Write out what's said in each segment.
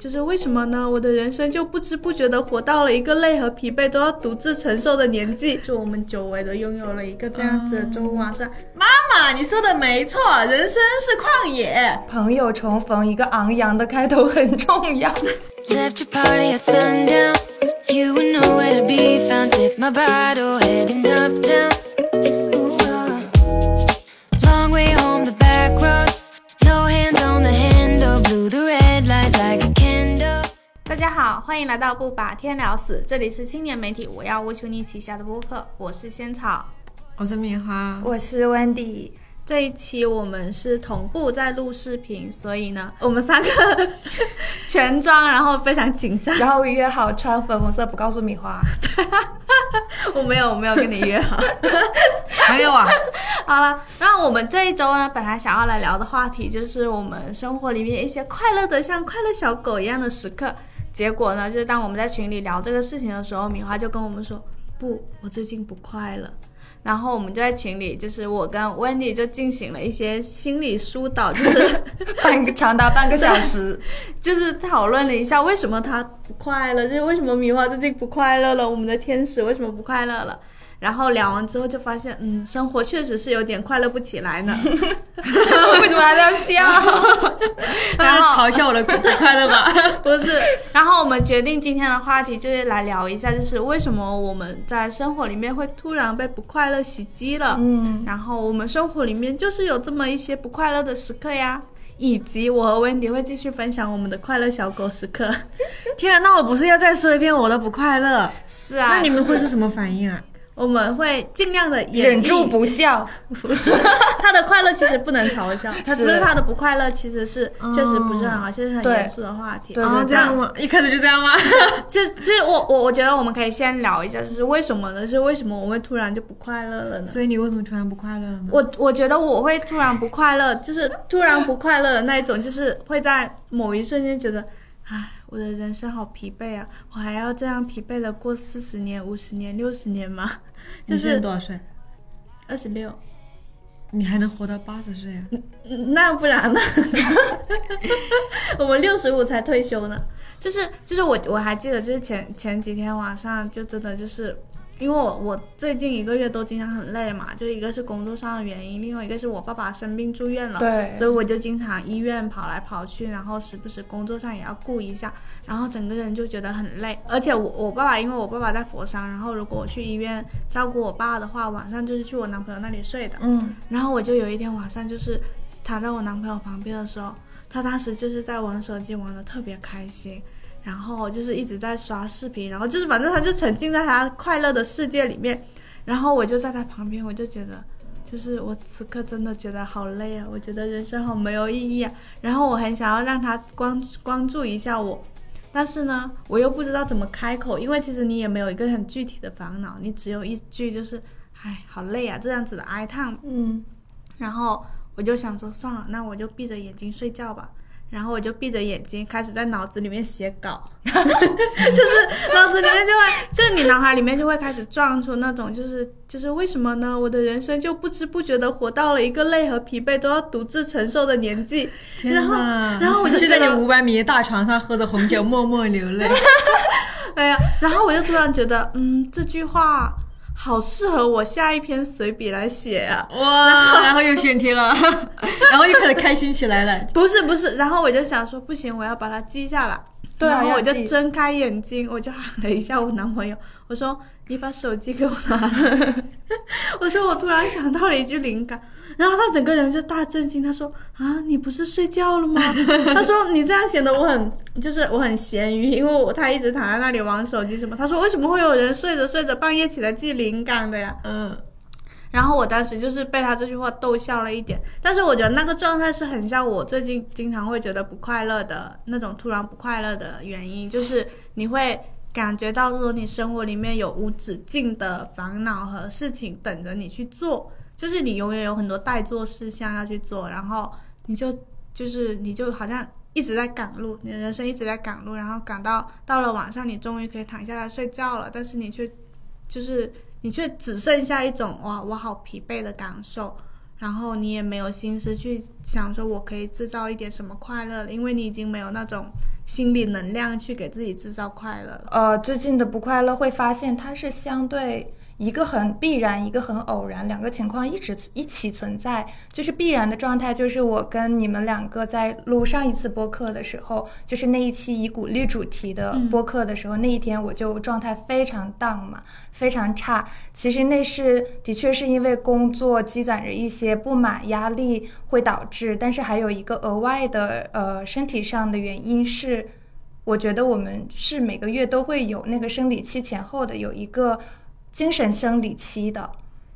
就是为什么呢？我的人生就不知不觉的活到了一个累和疲惫都要独自承受的年纪，就我们久违的拥有了一个这样子的周五晚上。妈妈，你说的没错，人生是旷野。朋友重逢，一个昂扬的开头很重要。家好，欢迎来到不把天聊死，这里是青年媒体我要我求你旗下的播客，我是仙草。我是米花，我是 Wendy，这一期我们是同步在录视频，所以呢，我们三个全妆，然后非常紧张。然后约好穿粉红色，不告诉米花。我没有，我没有跟你约好。没有啊？好了，然后我们这一周呢，本来想要来聊的话题就是我们生活里面一些快乐的像快乐小狗一样的时刻。结果呢，就是当我们在群里聊这个事情的时候，米花就跟我们说：“不，我最近不快乐。”然后我们就在群里，就是我跟 Wendy 就进行了一些心理疏导，就是 半个长达半个小时，就是讨论了一下为什么他不快乐，就是为什么米花最近不快乐了，我们的天使为什么不快乐了。然后聊完之后就发现，嗯，生活确实是有点快乐不起来呢。为什么还在笑？然后嘲笑我的不 快乐吧？不是，然后我们决定今天的话题就是来聊一下，就是为什么我们在生活里面会突然被不快乐袭击了。嗯，然后我们生活里面就是有这么一些不快乐的时刻呀，以及我和温迪会继续分享我们的快乐小狗时刻。天啊，那我不是要再说一遍我的不快乐？是啊，那你们会是什么反应啊？我们会尽量的忍住不笑。不是 他的快乐其实不能嘲笑，他是不是他的不快乐其实是确实不是很好，其实很严肃的话题。对哦，这样吗？一开始就这样吗？就就是我我我觉得我们可以先聊一下，就是为什么呢？是为什么我会突然就不快乐了呢？所以你为什么突然不快乐了呢？我我觉得我会突然不快乐，就是突然不快乐的那一种，就是会在某一瞬间觉得，唉，我的人生好疲惫啊！我还要这样疲惫的过四十年、五十年、六十年吗？就是多少岁？二十六，你还能活到八十岁啊？嗯那不然呢？我们六十五才退休呢。就是就是我我还记得，就是前前几天晚上就真的就是。因为我我最近一个月都经常很累嘛，就一个是工作上的原因，另外一个是我爸爸生病住院了，对所以我就经常医院跑来跑去，然后时不时工作上也要顾一下，然后整个人就觉得很累。而且我我爸爸，因为我爸爸在佛山，然后如果我去医院照顾我爸的话，晚上就是去我男朋友那里睡的。嗯，然后我就有一天晚上就是躺在我男朋友旁边的时候，他当时就是在玩手机，玩的特别开心。然后就是一直在刷视频，然后就是反正他就沉浸在他快乐的世界里面，然后我就在他旁边，我就觉得，就是我此刻真的觉得好累啊，我觉得人生好没有意义啊，然后我很想要让他关关注一下我，但是呢，我又不知道怎么开口，因为其实你也没有一个很具体的烦恼，你只有一句就是，唉，好累啊，这样子的哀叹嗯，然后我就想说，算了，那我就闭着眼睛睡觉吧。然后我就闭着眼睛，开始在脑子里面写稿，就是脑子里面就会，就是你脑海里面就会开始撞出那种，就是就是为什么呢？我的人生就不知不觉的活到了一个累和疲惫都要独自承受的年纪。天然后！然后我就睡在你五百米的大床上，喝着红酒，默默流泪。哎呀，然后我就突然觉得，嗯，这句话好适合我下一篇随笔来写啊。哇！然后又选题了，然后又开始开心起来了。不是不是，然后我就想说，不行，我要把它记下来。对啊然后我就睁开眼睛，我就喊了一下我男朋友，我说：“你把手机给我拿来。” 我说我突然想到了一句灵感，然后他整个人就大震惊，他说：“啊，你不是睡觉了吗？” 他说：“你这样显得我很就是我很咸鱼，因为我他一直躺在那里玩手机什么。”他说：“为什么会有人睡着睡着半夜起来记灵感的呀？”嗯，然后我当时就是被他这句话逗笑了一点，但是我觉得那个状态是很像我最近经常会觉得不快乐的那种突然不快乐的原因，就是你会感觉到说你生活里面有无止境的烦恼和事情等着你去做，就是你永远有很多待做事项要去做，然后你就就是你就好像一直在赶路，你的人生一直在赶路，然后赶到到了晚上，你终于可以躺下来睡觉了，但是你却就是你却只剩下一种哇，我好疲惫的感受，然后你也没有心思去想说我可以制造一点什么快乐了，因为你已经没有那种心理能量去给自己制造快乐了。呃，最近的不快乐会发现它是相对一个很必然，一个很偶然，两个情况一直一起存在。就是必然的状态，就是我跟你们两个在录上一次播客的时候，就是那一期以鼓励主题的播客的时候，那一天我就状态非常 down 嘛，非常差。其实那是的确是因为工作积攒着一些不满、压力会导致，但是还有一个额外的呃身体上的原因是。我觉得我们是每个月都会有那个生理期前后的有一个精神生理期的，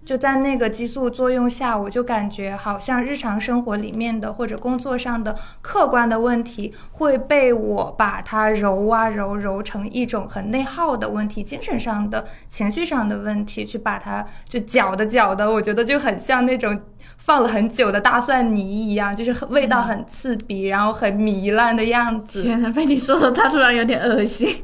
就在那个激素作用下，我就感觉好像日常生活里面的或者工作上的客观的问题会被我把它揉啊揉揉成一种很内耗的问题，精神上的、情绪上的问题，去把它就搅的搅的，我觉得就很像那种。放了很久的大蒜泥一样，就是味道很刺鼻，然后很糜烂的样子。天呐，被你说的，他突然有点恶心。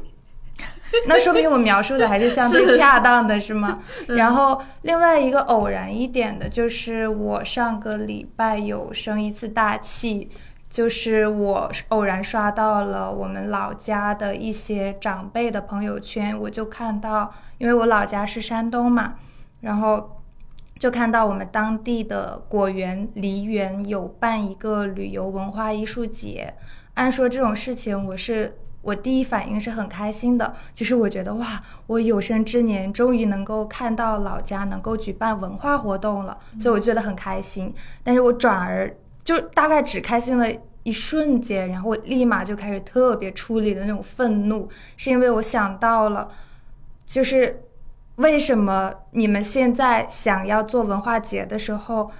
那说明我描述的还是相对恰当的，是吗？然后另外一个偶然一点的就是我上个礼拜有生一次大气，就是我偶然刷到了我们老家的一些长辈的朋友圈，我就看到，因为我老家是山东嘛，然后。就看到我们当地的果园梨园有办一个旅游文化艺术节，按说这种事情，我是我第一反应是很开心的，就是我觉得哇，我有生之年终于能够看到老家能够举办文化活动了，所以我觉得很开心。但是我转而就大概只开心了一瞬间，然后我立马就开始特别出离的那种愤怒，是因为我想到了，就是。为什么你们现在想要做文化节的时候，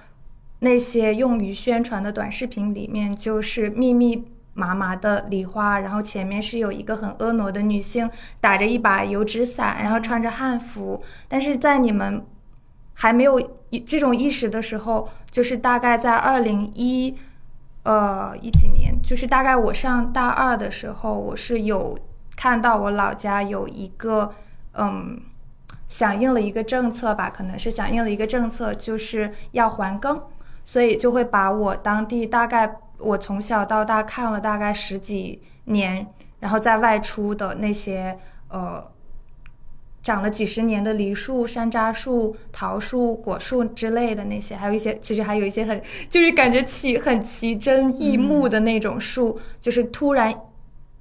那些用于宣传的短视频里面就是秘密麻麻的礼花，然后前面是有一个很婀娜的女性打着一把油纸伞，然后穿着汉服。但是在你们还没有这种意识的时候，就是大概在二零一呃一几年，就是大概我上大二的时候，我是有看到我老家有一个嗯。响应了一个政策吧，可能是响应了一个政策，就是要还耕，所以就会把我当地大概我从小到大看了大概十几年，然后在外出的那些呃长了几十年的梨树、山楂树、桃树、果树之类的那些，还有一些其实还有一些很就是感觉奇很奇珍异木的那种树，就是突然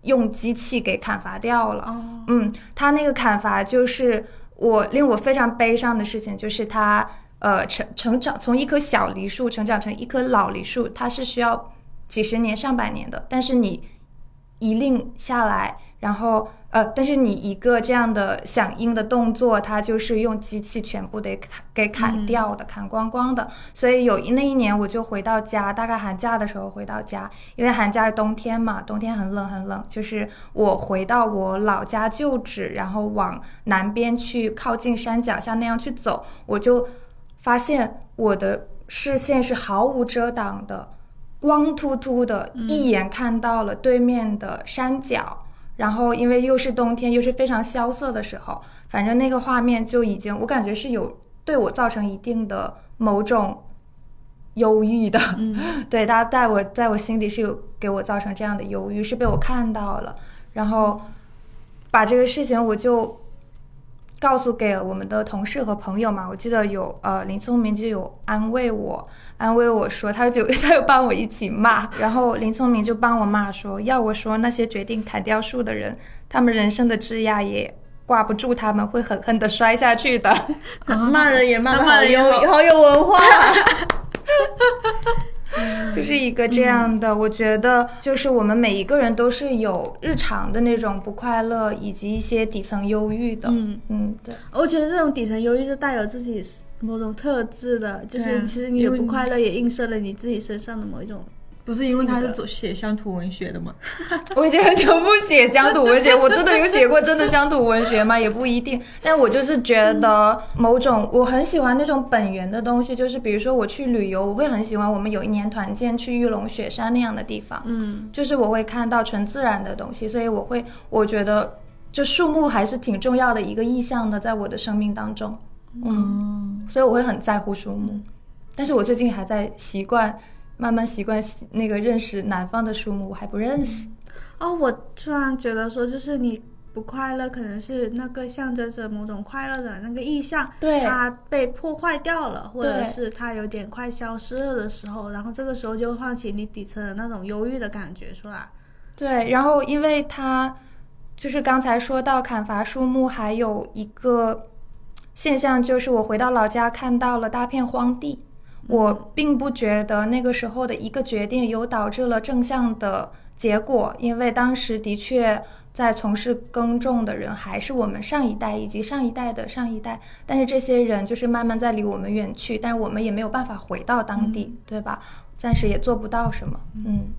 用机器给砍伐掉了。嗯，它那个砍伐就是。我令我非常悲伤的事情就是它，呃，成成长从一棵小梨树成长成一棵老梨树，它是需要几十年、上百年的。但是你一令下来，然后。呃，但是你一个这样的响应的动作，它就是用机器全部得砍给砍掉的，砍光光的。所以有一那一年，我就回到家，大概寒假的时候回到家，因为寒假是冬天嘛，冬天很冷很冷。就是我回到我老家旧址，然后往南边去靠近山脚下那样去走，我就发现我的视线是毫无遮挡的，光秃秃的，一眼看到了对面的山脚。然后，因为又是冬天，又是非常萧瑟的时候，反正那个画面就已经，我感觉是有对我造成一定的某种忧郁的。嗯，对，他在我在我心底是有给我造成这样的忧郁，是被我看到了，然后把这个事情我就告诉给了我们的同事和朋友嘛。我记得有呃林聪明就有安慰我。安慰我说，他就 他又帮我一起骂，然后林聪明就帮我骂说，要我说那些决定砍掉树的人，他们人生的枝桠也挂不住，他们会狠狠的摔下去的。骂人也骂的好有好有文化，就是一个这样的。我觉得，就是我们每一个人都是有日常的那种不快乐，以及一些底层忧郁的。嗯嗯，对，我觉得这种底层忧郁是带有自己。某种特质的，就是其实你的不快乐也映射了你自己身上的某一种。不是因为他是做写乡土文学的吗？我已经很久不写乡土文学，我真的有写过真的乡土文学吗？也不一定。但我就是觉得某种我很喜欢那种本源的东西，就是比如说我去旅游，我会很喜欢我们有一年团建去玉龙雪山那样的地方，嗯，就是我会看到纯自然的东西，所以我会我觉得就树木还是挺重要的一个意象的，在我的生命当中。嗯，所以我会很在乎树木，但是我最近还在习惯，慢慢习惯那个认识南方的树木，我还不认识。哦，我突然觉得说，就是你不快乐，可能是那个象征着某种快乐的那个意象，对它被破坏掉了，或者是它有点快消失了的时候，然后这个时候就唤起你底层的那种忧郁的感觉出来。对，然后因为它就是刚才说到砍伐树木，还有一个现象就是我回到老家看到了大片荒地，我并不觉得那个时候的一个决定有导致了正向的结果，因为当时的确。在从事耕种的人还是我们上一代以及上一代的上一代，但是这些人就是慢慢在离我们远去，但是我们也没有办法回到当地，对吧？暂时也做不到什么，嗯。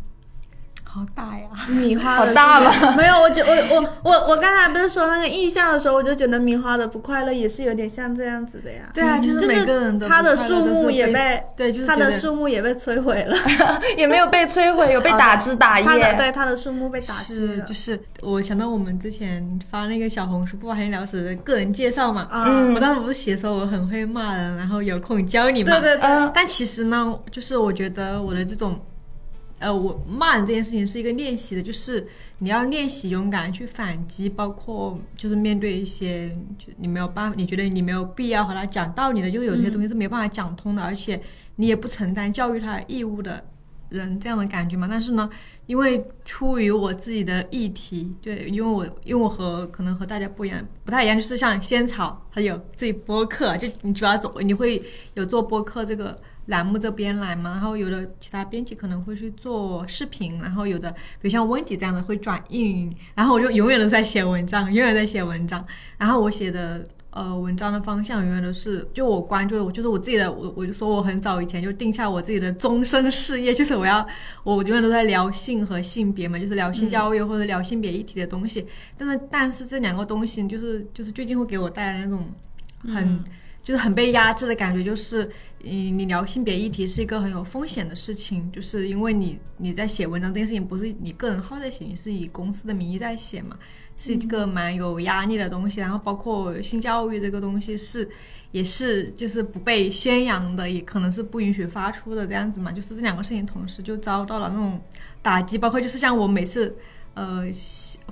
好大呀！米花好大吧没有，我就我我我我刚才不是说那个意象的时候，我就觉得米花的不快乐也是有点像这样子的呀。对啊，就就是每个人的他的树木也被对，就是他的树木也被摧毁了，也没有被摧毁，有被打枝打他的叶。对他的树木被打枝了是就。是我想到我们之前发那个小红书不花钱聊死的个人介绍嘛，嗯我当时不是写说我很会骂人，然后有空教你嘛。对对对，嗯但其实呢，就是我觉得我的这种，呃，我骂人这件事情是一个练习的，就是你要练习勇敢去反击，包括就是面对一些就你没有办法，你觉得你没有必要和他讲道理的，就有些东西是没办法讲通的，而且你也不承担教育他的义务的人这样的感觉嘛。但是呢，因为出于我自己的议题，对，因为我因为我和可能和大家不一样，不太一样，就是像仙草，还有自己播客，就你主要走，你会有做播客这个栏目这边来嘛，然后有的其他编辑可能会去做视频，然后有的比如像温迪这样的会转运，然后我就永远都在写文章，永远在写文章，然后我写的。呃，文章的方向永远都是，就我关注的，我就是我自己的，我我就说我很早以前就定下我自己的终身事业，就是我要，我永远都在聊性和性别嘛，就是聊性教育或者聊性别议题的东西。但是，但是这两个东西，就是就是最近会给我带来那种很、就是很被压制的感觉，就是嗯，你聊性别议题是一个很有风险的事情，就是因为你你在写文章这件事情不是你个人号在写，你是以公司的名义在写嘛，是一个蛮有压力的东西。然后包括性教育这个东西是也是就是不被宣扬的，也可能是不允许发出的这样子嘛，就是这两个事情同时就遭到了那种打击，包括就是像我每次。呃，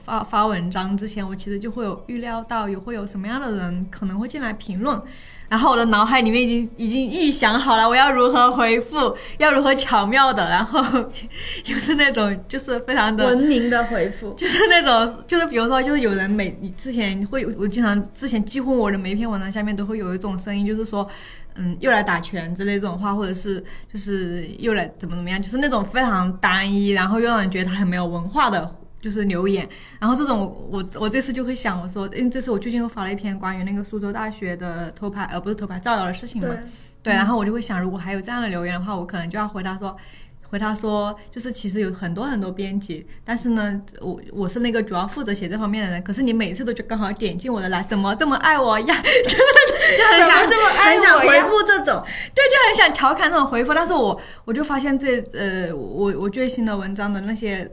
发发文章之前，我其实就会有预料到有会有什么样的人可能会进来评论，然后我的脑海里面已经已经预想好了我要如何回复，要如何巧妙的，然后 又是那种就是非常的文明的回复。就是那种，就是比如说，就是有人每之前会，我经常之前几乎我的每一篇文章下面都会有一种声音，就是说，嗯，又来打拳之类这种话，或者是就是又来怎么怎么样，就是那种非常单一，然后又让人觉得他很没有文化的。就是留言，然后这种我我这次就会想，我说，因为这次我最近又发了一篇关于那个苏州大学的偷拍，呃，不是偷拍造谣的事情嘛，对，对，然后我就会想，如果还有这样的留言的话，我可能就要回答说，回答说，就是其实有很多很多编辑，但是呢，我我是那个主要负责写这方面的人，可是你每次都就刚好点进我的来，怎么这么爱我呀？就很想怎么这么爱很想回复这种，对，就很想调侃这种回复，但是我我就发现这呃，我我最新的文章的那些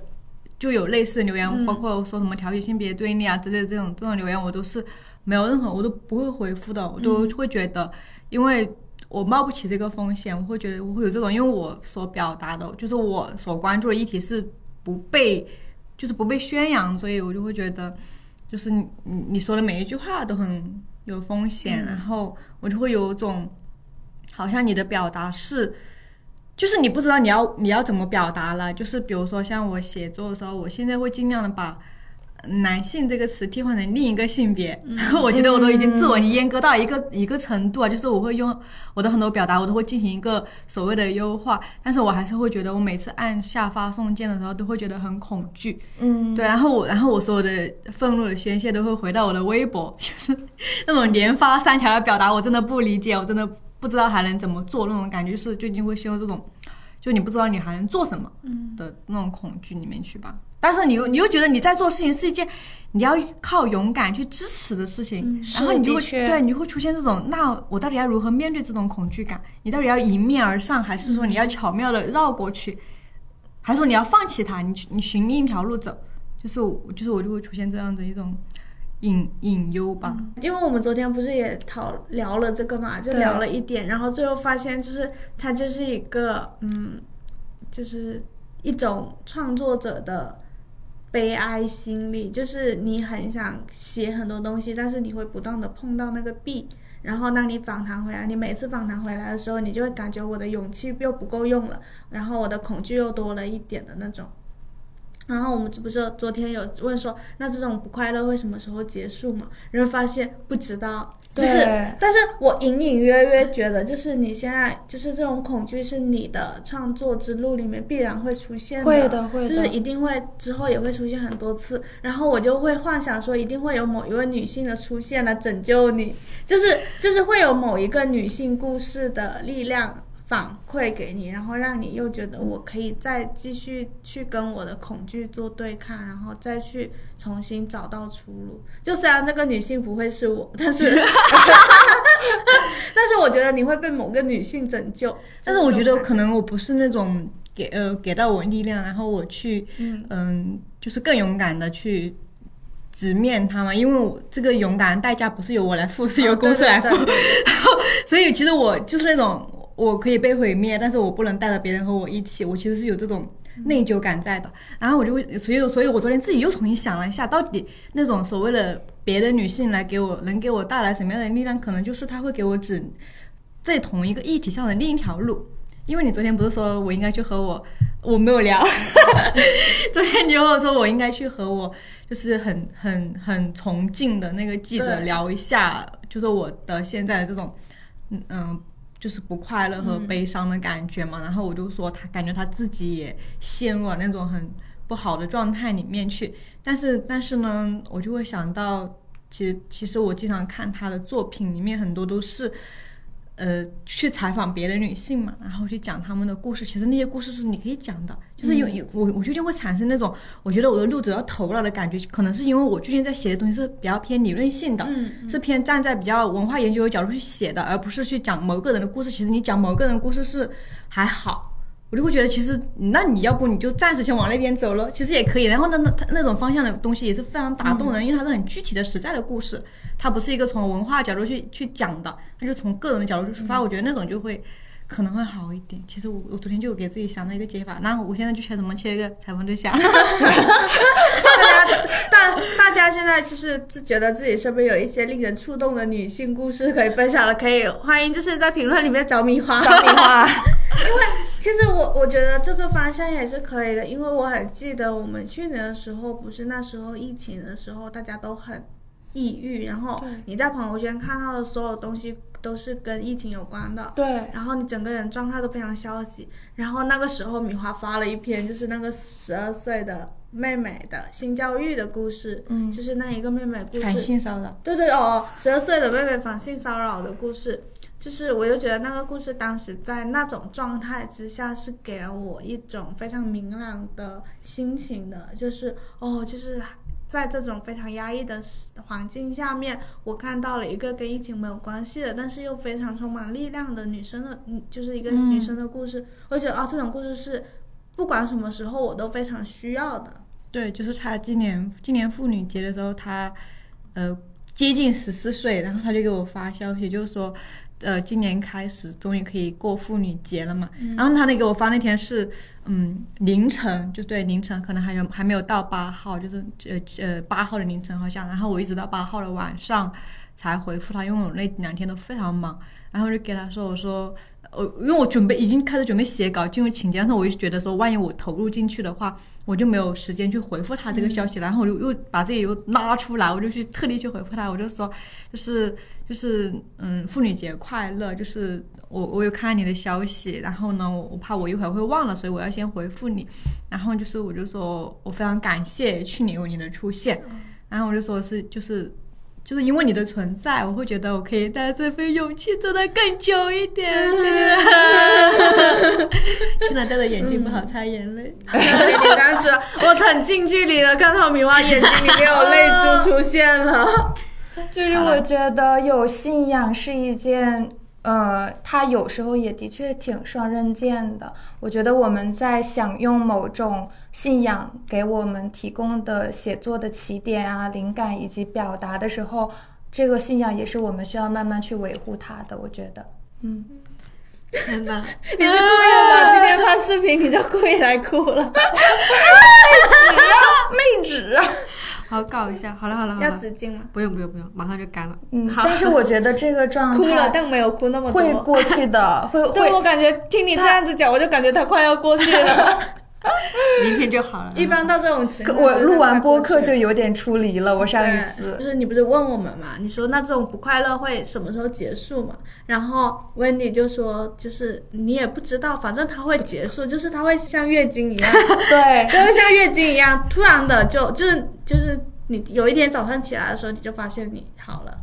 就有类似的留言，嗯包括说什么挑起性别对立啊之类的这种这种留言，我都是没有任何，我都不会回复的，我都会觉得，因为我冒不起这个风险，我会觉得我会有这种，因为我所表达的，就是我所关注的议题是不被就是不被宣扬，所以我就会觉得，就是你你你说的每一句话都很有风险，然后我就会有种好像你的表达是。就是你不知道你要你要怎么表达了，就是比如说像我写作的时候，我现在会尽量的把男性这个词替换成另一个性别，我觉得我都已经自我阉割到一个一个程度啊，就是我会用我的很多表达，我都会进行一个所谓的优化，但是我还是会觉得我每次按下发送键的时候都会觉得很恐惧，嗯，对，然后我，然后我所有的愤怒的宣泄都会回到我的微博，就是那种连发三条的表达，我真的不理解，我真的不知道还能怎么做那种感觉，就是最近会陷入这种，就你不知道你还能做什么的那种恐惧里面去吧。但是你又你又觉得你在做事情是一件你要靠勇敢去支持的事情，然后你就会对你就会出现这种，那我到底要如何面对这种恐惧感？你到底要迎面而上，还是说你要巧妙的绕过去？还是说你要放弃它，你你寻另一条路走？就是我，就是我就会出现这样的一种隐隐忧吧。因为我们昨天不是也讨聊了这个嘛，就聊了一点，然后最后发现就是它就是一个嗯，就是一种创作者的悲哀心理，就是你很想写很多东西，但是你会不断的碰到那个壁。然后当你访谈回来，你每次访谈回来的时候，你就会感觉我的勇气又不够用了，然后我的恐惧又多了一点的那种。然后我们这不是昨天有问说，那这种不快乐会什么时候结束嘛？然后发现不知道，就是，但是我隐隐约约觉得，就是你现在就是这种恐惧是你的创作之路里面必然会出现会的会的就是一定会之后也会出现很多次。然后我就会幻想说，一定会有某一位女性的出现来拯救你，就是就是会有某一个女性故事的力量。反馈给你，然后让你又觉得我可以再继续去跟我的恐惧做对抗，然后再去重新找到出路。就虽然这个女性不会是我，但是 但是我觉得你会被某个女性拯救。但是我觉得可能我不是那种给呃给到我力量，然后我去嗯就是更勇敢的去直面它嘛，因为我这个勇敢的代价不是由我来付，是由公司来付，哦对对对 所以其实我就是那种我可以被毁灭，但是我不能带着别人和我一起，我其实是有这种内疚感在的。然后我就会，所以所以我昨天自己又重新想了一下，到底那种所谓的别的女性来给我能给我带来什么样的力量，可能就是她会给我指在同一个议题上的另一条路。因为你昨天不是说我应该去和我，我没有聊，昨天你跟我说我应该去和我就是很很很崇敬的那个记者聊一下，就是我的现在的这种嗯嗯，就是不快乐和悲伤的感觉嘛。然后我就说他感觉他自己也陷入了那种很不好的状态里面去。但是但是呢，我就会想到，其实其实我经常看他的作品里面很多都是。呃，去采访别的女性嘛，然后去讲她们的故事。其实那些故事是你可以讲的，就是有有我我最近会产生那种，我觉得我的路走到头了的感觉，可能是因为我最近在写的东西是比较偏理论性的，嗯是偏站在比较文化研究的角度去写的，而不是去讲某个人的故事。其实你讲某个人的故事是还好，我就会觉得其实那你要不你就暂时先往那边走了，其实也可以。然后呢，那那那种方向的东西也是非常打动人，因为它是很具体的实在的故事，它不是一个从文化角度去去讲的，它就从个人的角度去出发。我觉得那种就会。可能会好一点。其实我我昨天就给自己想到一个解法，那我现在就缺什么？切一个采访对象。大家大大家现在就是自觉得自己身边有一些令人触动的女性故事可以分享了，可以欢迎就是在评论里面找米花。找米花，因为其实我我觉得这个方向也是可以的，因为我很记得我们去年的时候，不是那时候疫情的时候，大家都很抑郁，然后你在朋友圈看到的所有东西都是跟疫情有关的。对，然后你整个人状态都非常消极。然后那个时候，米花发了一篇，就是那个十二岁的妹妹的性教育的故事，嗯。就是那一个妹妹故反事，性骚扰，对对哦，十二岁的妹妹反性骚扰的故事，就是我就觉得那个故事当时在那种状态之下，是给了我一种非常明朗的心情的，就是哦，就是在这种非常压抑的环境下面，我看到了一个跟疫情没有关系的，但是又非常充满力量的女生的，嗯，就是一个女生的故事，我觉得啊、这种故事是不管什么时候我都非常需要的。对，就是她今年今年妇女节的时候，她呃接近十四岁，然后她就给我发消息，就是说。呃，今年开始终于可以过妇女节了嘛？然后他那给我发那天是，嗯，凌晨，就对凌晨，可能还有还没有到八号，就是呃呃八号的凌晨好像。然后我一直到八号的晚上才回复他，因为我那两天都非常忙。然后我就给他说，我说我因为我准备已经开始准备写稿进入请假，但是我就觉得说，万一我投入进去的话，我就没有时间去回复他这个消息了。然后我就又把自己又拉出来，我就去特地去回复他，我就说，就是就是嗯，妇女节快乐，就是我我有看到你的消息，然后呢，我我怕我一会儿会忘了，所以我要先回复你。然后就是我就说我非常感谢去年有你的出现，然后我就说是就是。就是因为你的存在，我会觉得我可以带着这份勇气走得更久一点。谢谢。现在戴着眼镜不好擦眼泪。紧张出来，我很近距离的看到米花眼睛里面有泪珠出现了。就是我觉得有信仰是一件，呃，它有时候也的确挺双刃剑的。我觉得我们在享用某种信仰给我们提供的写作的起点啊、灵感以及表达的时候，这个信仰也是我们需要慢慢去维护它的。我觉得，嗯，天哪！你是故意的吧？今天发视频你就故意来哭了，妹纸啊，好搞一下。好了好了好要了，纸巾吗？不用不用不用，马上就干了。嗯，好但是我觉得这个状哭了，态但没有哭那么多。会过去的，会对会我感觉听你这样子讲，我就感觉它快要过去了。明天就好了。一般到这种情况，我录完播客就有。点出离了。我上一次就是你不是问我们嘛？你说那这种不快乐会什么时候结束嘛？然后 Wendy 就说，就是你也不知道，反正它会结束，就是它会像月经一样，对就会像月经一样，突然的就就是就是你有一天早上起来的时候，你就发现你好了。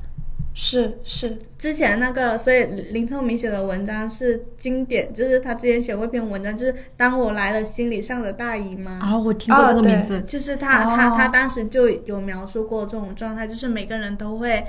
是是，之前那个，所以林聪明写的文章是经典，就是他之前写过一篇文章，就是当我来了心理上的大姨妈。啊，我听过这个名字。就是他、他哦他当时就有描述过这种状态，就是每个人都会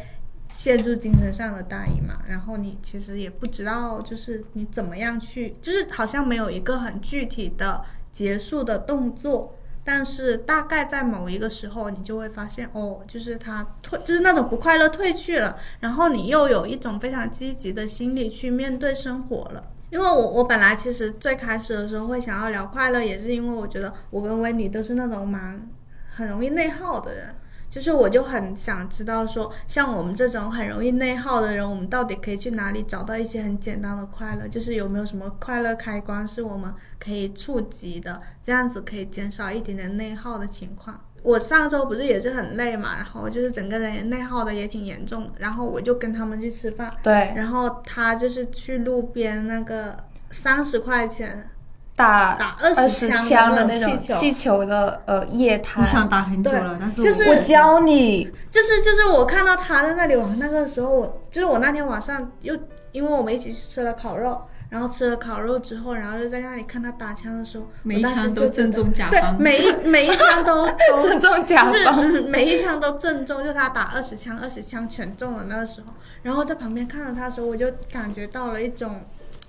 陷入精神上的大姨妈，然后你其实也不知道，就是你怎么样去，就是好像没有一个很具体的结束的动作。但是大概在某一个时候，你就会发现，哦，就是他退，就是那种不快乐退去了，然后你又有一种非常积极的心理去面对生活了。因为我我本来其实最开始的时候会想要聊快乐，也是因为我觉得我跟温妮都是那种蛮很容易内耗的人，就是我就很想知道说，像我们这种很容易内耗的人，我们到底可以去哪里找到一些很简单的快乐？就是有没有什么快乐开关是我们可以触及的，这样子可以减少一点点内耗的情况。我上周不是也是很累嘛，然后就是整个人也内耗的也挺严重的，然后我就跟他们去吃饭，对，然后他就是去路边那个三十块钱打打二二十十枪枪的的那种气球。气球的呃液我态，想打很久了，但是我就是我教你，就是就是我看到他在那里玩，那个时候我就是我那天晚上又因为我们一起去吃了烤肉，然后吃了烤肉之后，然后就在那里看他打枪的时候，每一枪都正中甲对，每一每一枪都都正中甲就是、每一枪都正中，就他打二十枪，二十枪全中了那个时候，然后在旁边看着他的时候，我就感觉到了一种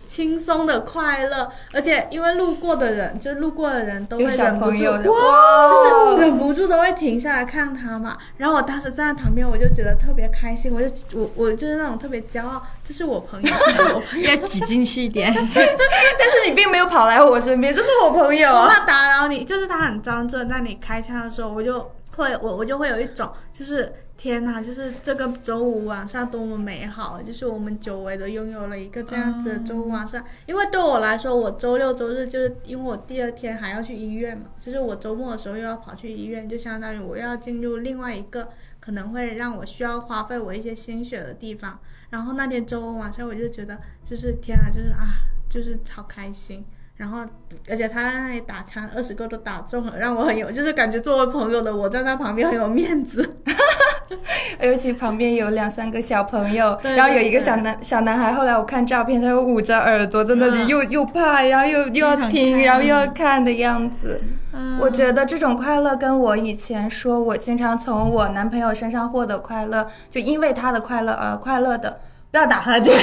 轻松的快乐，而且因为路过的人，就路过的人都会忍不住朋友的，就是，忍不住都会停下来看他嘛。然后我当时站在旁边，我就觉得特别开心，我就我我就是那种特别骄傲，这是我朋友，这是我朋友。要挤进去一点。但是你并没有跑来我身边，这是我朋友我啊。怕打扰你，就是他很专注那你开枪的时候，我就会我我就会有一种就是天哪，就是这个周五晚上多么美好，就是我们久违的拥有了一个这样子的周五晚上。因为对我来说，我周六周日就是因为我第二天还要去医院嘛，就是我周末的时候又要跑去医院，就相当于我要进入另外一个可能会让我需要花费我一些心血的地方。然后那天周五晚上我就觉得就是天啊，就是啊，就是好开心。然后，而且他在那里打枪，二十个都打中了，让我很有，就是感觉作为朋友的我站在旁边很有面子。尤其旁边有两三个小朋友，对然后有一个小男小男孩，后来我看照片，他又捂着耳朵在那里嗯又、又怕，然后又又要听，然后又要看的样子。嗯我觉得这种快乐跟我以前说我经常从我男朋友身上获得快乐，就因为他的快乐而快乐的。不要打哈欠，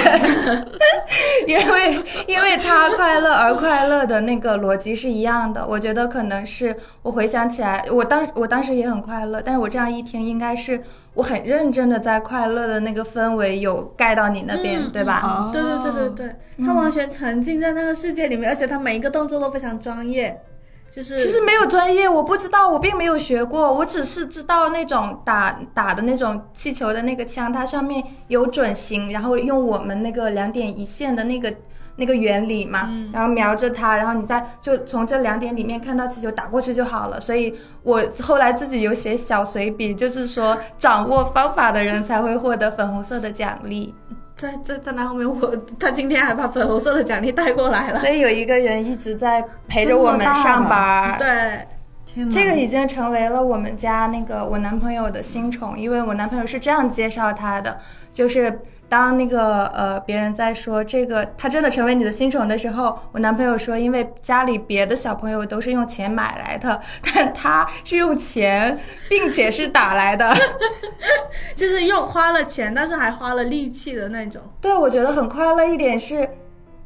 因 为因为他快乐而快乐的那个逻辑是一样的。我觉得可能是我回想起来，我当我当时也很快乐，但是我这样一听，应该是我很认真的在快乐的那个氛围有盖到你那边，嗯对吧？哦。对对对对对，他完全沉浸在那个世界里面，而且他每一个动作都非常专业，就是其实没有专业，我不知道，我并没有学过，我只是知道那种打打的那种气球的那个枪，它上面有准星，然后用我们那个两点一线的那个那个原理嘛，然后瞄着它，然后你再就从这两点里面看到气球打过去就好了。所以我后来自己有写小随笔，就是说掌握方法的人才会获得粉红色的奖励。在在在那后面，我他今天还把粉红色的奖励带过来了。所以有一个人一直在陪着我们上班。对，天，这个已经成为了我们家那个我男朋友的新宠，因为我男朋友是这样介绍他的，就是当那个呃别人在说这个他真的成为你的新宠的时候，我男朋友说，因为家里别的小朋友都是用钱买来的，但他是用钱，并且是打来的。就是用花了钱，但是还花了力气的那种。对，我觉得很快乐一点是，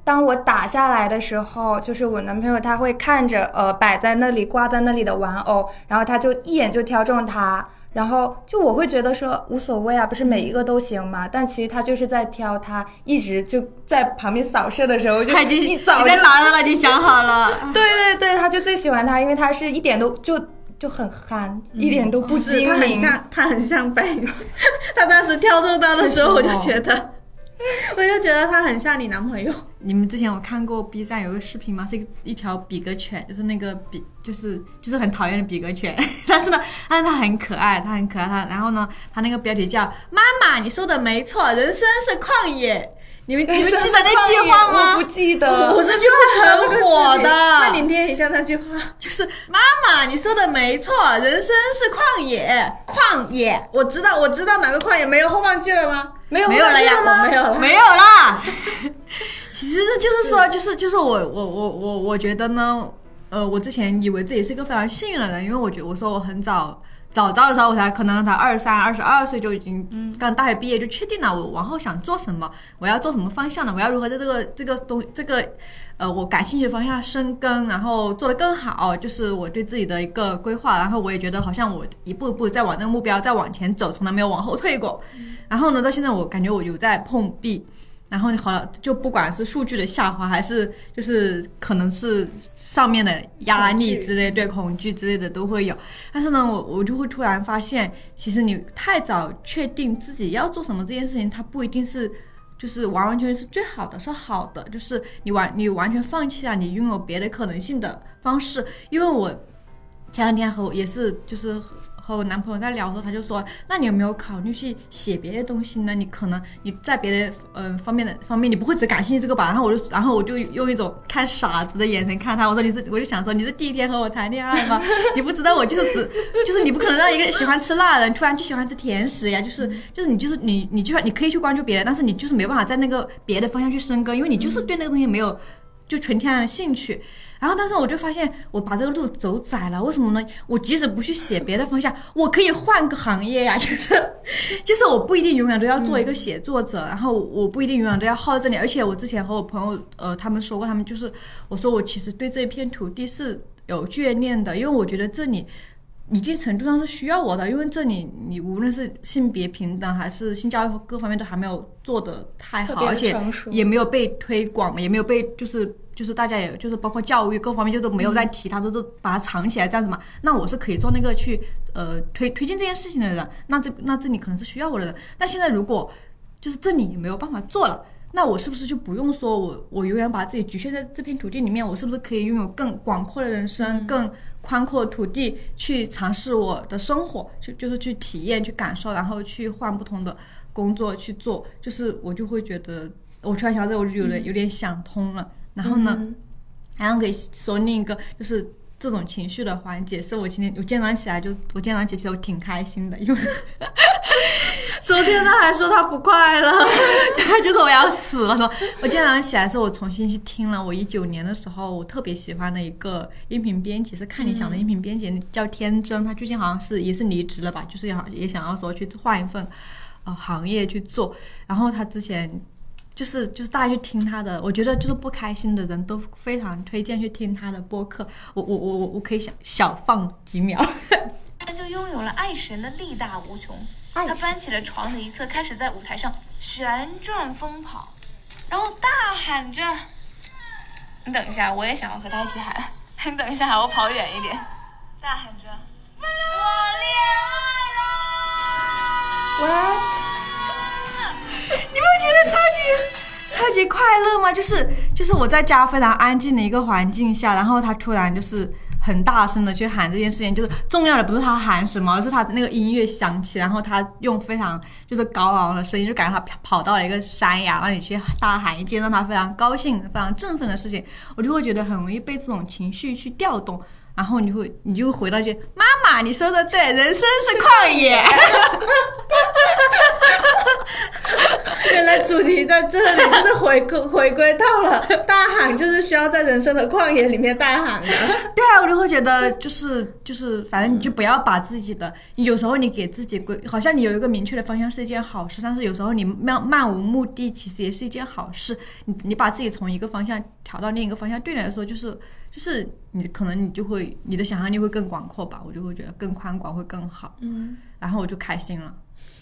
当我打下来的时候，就是我男朋友他会看着呃摆在那里挂在那里的玩偶，然后他就一眼就挑中它，然后就我会觉得说无所谓啊，不是每一个都行嘛。但其实他就是在挑他一直就在旁边扫射的时候，就他已经一早就你在哪了了，你想好了。对对对，他就最喜欢他，因为他是一点都就就很憨，一点都不是他很精明。像，他很像白。他当时挑中他的时候，我就觉得，我就觉得他很像你男朋友。你们之前有看过 B 站有个视频吗？是一一条比格犬，就是那个比，就是就是很讨厌的比格犬，但是呢，但是它很可爱，它很可爱，它然后呢，它那个标题叫“妈妈，你说的没错，人生是旷野”。你们你们记得那句话吗？我不记得。我是就不知道这个视频很火的那你念一下那句话。就是妈妈，你说的没错，人生是旷野，旷野我知道，我知道哪个旷野没有后半句了吗？没有没有了呀，我没有了。没有啦。其实呢，就是说，就是就是我我我我我觉得呢，呃，我之前以为自己是一个非常幸运的人，因为我觉得我说我很早早早的时候，我才可能才二十三、二十二岁就已经刚大学毕业就确定了我往后想做什么，我要做什么方向的，我要如何在这个这个东这个呃我感兴趣的方向深耕，然后做得更好，就是我对自己的一个规划。然后我也觉得好像我一步一步在往那个目标再往前走，从来没有往后退过。然后呢，到现在我感觉我有在碰壁。然后你好了，就不管是数据的下滑，还是就是可能是上面的压力之类，对恐惧之类的都会有。但是呢，我我就会突然发现，其实你太早确定自己要做什么这件事情，它不一定是就是完完全全是最好的，是好的，就是你完你完全放弃了你拥有别的可能性的方式。因为我前两天和我也是就是和和我男朋友在聊的时候，他就说，那你有没有考虑去写别的东西呢？你可能你在别的嗯、呃方面的方面，你不会只感兴趣这个吧？然后我就然后我就用一种看傻子的眼神看他，我说你是我就想说你是第一天和我谈恋爱吗？你不知道我就是只就是你不可能让一个喜欢吃辣的人突然就喜欢吃甜食呀，就是就是你就是你你就算你可以去关注别人，但是你就是没办法在那个别的方向去深耕，因为你就是对那个东西没有就纯天然的兴趣。然后，但是我就发现我把这个路走窄了，为什么呢？我即使不去写别的方向，我可以换个行业呀，就 是就是我不一定永远都要做一个写作者，然后我不一定永远都要耗在这里。而且我之前和我朋友呃他们说过，他们就是我说我其实对这一片土地是有眷恋的，因为我觉得这里。一定程度上是需要我的，因为这里你无论是性别平等还是性教育各方面都还没有做的太好，而且也没有被推广，也没有被就是就是大家也就是包括教育各方面就都没有在提它，都都把它藏起来这样子嘛。那我是可以做那个去呃推推进这件事情的人，那这那这里可能是需要我的人。那现在如果就是这里也没有办法做了。那我是不是就不用说我我永远把自己局限在这片土地里面？我是不是可以拥有更广阔的人生、更宽阔的土地，去尝试我的生活，就就是去体验、去感受，然后去换不同的工作去做？就是我就会觉得，我突然想到这，我就有点有点想通了。然后呢，然后可以说另一个就是。这种情绪的缓解，是我今天我今天早上起来就我今天早上起来我挺开心的，因为 昨天他还说他不快乐，他就说我要死了。说，我今天早上起来的时候，我重新去听了我一九年的时候我特别喜欢的一个音频编辑，是看你想的音频编辑，叫天真。他最近好像是也是离职了吧，就是也也想要说去换一份呃行业去做。然后他之前就是就是大家去听他的，我觉得就是不开心的人都非常推荐去听他的播客。我我我我我可以小小放几秒。他就拥有了爱神的力大无穷。他搬起了床的一侧，开始在舞台上旋转疯跑，然后大喊着：“你等一下，我也想要和他一起喊。你等一下，我跑远一点。”大喊着：“我恋爱了！” What？你没有觉得超级超级快乐吗？就是就是我在家非常安静的一个环境下，然后他突然就是很大声的去喊这件事情，就是重要的不是他喊什么，而是他那个音乐响起，然后他用非常就是高昂的声音，就感觉他跑到了一个山崖，让你去大喊一件让他非常高兴、非常振奋的事情，我就会觉得很容易被这种情绪去调动。然后你会，你就回到去：“妈妈，你说的对，人生是旷野。”原来主题在这里，就是回归回归到了大喊，就是需要在人生的旷野里面大喊的。对啊，我就会觉得就是就是，反正你就不要把自己的，有时候你给自己规，好像你有一个明确的方向是一件好事，但是有时候你漫漫无目的，其实也是一件好事。你你把自己从一个方向调到另一个方向，对你来说就是就是你可能你就会你的想象力会更广阔吧，我就会觉得更宽广会更好，嗯，然后我就开心了。